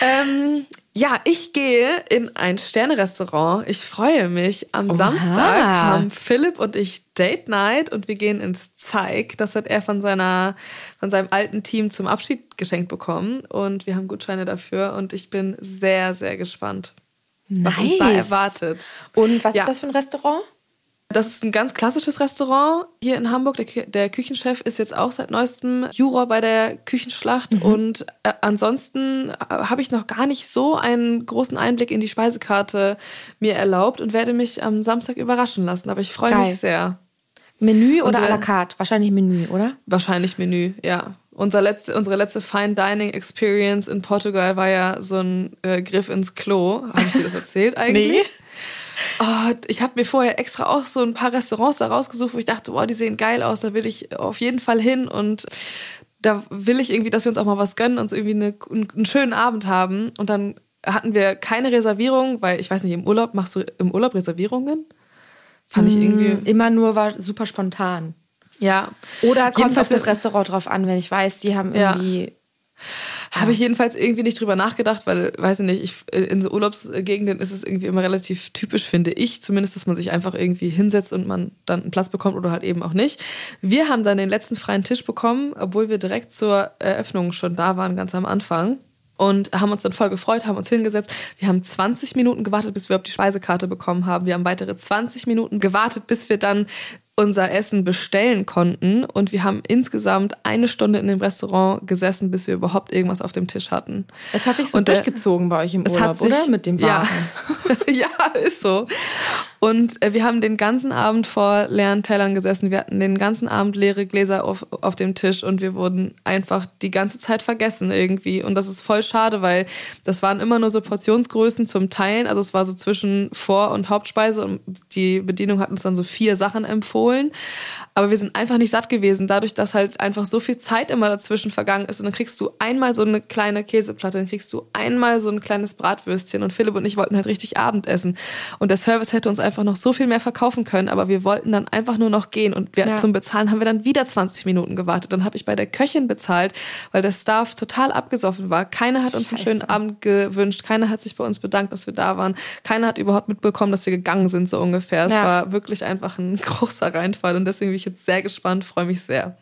ähm, ja, ich gehe in ein Sternerestaurant. Ich freue mich. Am Oha. Samstag haben Philipp und ich Date Night und wir gehen ins Zeig. Das hat er von seiner, von seinem alten Team zum Abschied geschenkt bekommen und wir haben Gutscheine dafür und ich bin sehr, sehr gespannt, was nice. uns da erwartet. Und was ja. ist das für ein Restaurant? Das ist ein ganz klassisches Restaurant hier in Hamburg. Der, der Küchenchef ist jetzt auch seit neuestem Juror bei der Küchenschlacht. Mhm. Und äh, ansonsten äh, habe ich noch gar nicht so einen großen Einblick in die Speisekarte mir erlaubt und werde mich am Samstag überraschen lassen. Aber ich freue mich sehr. Menü oder à la carte? Wahrscheinlich Menü, oder? Wahrscheinlich Menü, ja. Unser letzte, unsere letzte Fine Dining Experience in Portugal war ja so ein äh, Griff ins Klo. Habe ich dir das erzählt eigentlich? nee. Oh, ich habe mir vorher extra auch so ein paar Restaurants da rausgesucht, wo ich dachte, boah, die sehen geil aus, da will ich auf jeden Fall hin und da will ich irgendwie, dass wir uns auch mal was gönnen, uns irgendwie eine, einen schönen Abend haben. Und dann hatten wir keine Reservierung, weil ich weiß nicht, im Urlaub machst du im Urlaub Reservierungen? Fand ich irgendwie. Mm, immer nur war super spontan. Ja. Oder kommt auf das Restaurant drauf an, wenn ich weiß, die haben irgendwie. Ja habe ich jedenfalls irgendwie nicht drüber nachgedacht, weil, weiß ich nicht, ich, in so Urlaubsgegenden ist es irgendwie immer relativ typisch, finde ich zumindest, dass man sich einfach irgendwie hinsetzt und man dann einen Platz bekommt oder halt eben auch nicht. Wir haben dann den letzten freien Tisch bekommen, obwohl wir direkt zur Eröffnung schon da waren, ganz am Anfang. Und haben uns dann voll gefreut, haben uns hingesetzt. Wir haben 20 Minuten gewartet, bis wir auf die Speisekarte bekommen haben. Wir haben weitere 20 Minuten gewartet, bis wir dann unser Essen bestellen konnten. Und wir haben insgesamt eine Stunde in dem Restaurant gesessen, bis wir überhaupt irgendwas auf dem Tisch hatten. Es hat sich so und durchgezogen der, bei euch im Urlaub, sich, oder? Mit dem Warten. Ja, ja, ist so. Und äh, wir haben den ganzen Abend vor leeren Tellern gesessen. Wir hatten den ganzen Abend leere Gläser auf, auf dem Tisch und wir wurden einfach die ganze Zeit vergessen irgendwie. Und das ist voll schade, weil das waren immer nur so Portionsgrößen zum Teilen. Also es war so zwischen Vor- und Hauptspeise und die Bedienung hat uns dann so vier Sachen empfohlen. Aber wir sind einfach nicht satt gewesen, dadurch, dass halt einfach so viel Zeit immer dazwischen vergangen ist. Und dann kriegst du einmal so eine kleine Käseplatte, dann kriegst du einmal so ein kleines Bratwürstchen. Und Philipp und ich wollten halt richtig Abendessen. Und der Service hätte uns einfach einfach noch so viel mehr verkaufen können, aber wir wollten dann einfach nur noch gehen und wir, ja. zum Bezahlen haben wir dann wieder 20 Minuten gewartet. Dann habe ich bei der Köchin bezahlt, weil der Staff total abgesoffen war. Keiner hat uns Scheiße. einen schönen Abend gewünscht, keiner hat sich bei uns bedankt, dass wir da waren. Keiner hat überhaupt mitbekommen, dass wir gegangen sind, so ungefähr. Es ja. war wirklich einfach ein großer Reinfall und deswegen bin ich jetzt sehr gespannt, freue mich sehr.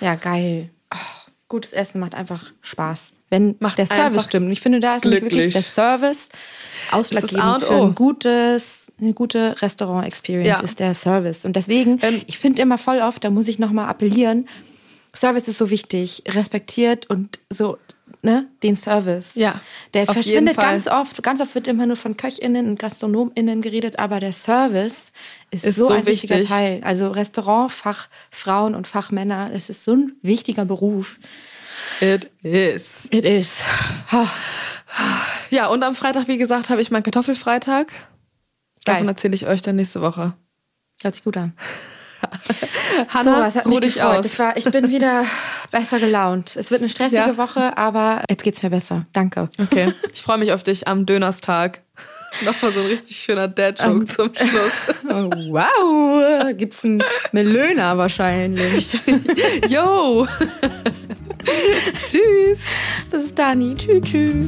Ja, geil. Oh, gutes Essen macht einfach Spaß wenn macht der Service stimmt. Ich finde, da ist wirklich der Service ausschlaggebend für ein gutes eine gute Restaurant-Experience ja. ist der Service. Und deswegen, ähm, ich finde immer voll oft, da muss ich nochmal appellieren, Service ist so wichtig. Respektiert und so, ne, den Service. Ja, Der verschwindet ganz oft. Ganz oft wird immer nur von KöchInnen und GastronomInnen geredet, aber der Service ist, Ist so, so ein wichtiger wichtig. Teil. Also Restaurantfachfrauen und Fachmänner, es ist so ein wichtiger Beruf. It is. It is. Ja, und am Freitag, wie gesagt, habe ich meinen Kartoffelfreitag. Davon Geil. erzähle ich euch dann nächste Woche. Hört sich gut an. Hanna, so, was hat mich ruh dich aus. Das war, ich bin wieder besser gelaunt. Es wird eine stressige Ja. Woche, aber jetzt geht's mir besser. Danke. Okay, ich freue mich auf dich am Dönerstag. Nochmal so ein richtig schöner Dad-Joke Ähm. zum Schluss. Wow, gibt's einen Melöner wahrscheinlich. Yo! Tschüss! Bis dann. Tschüss. tschüss.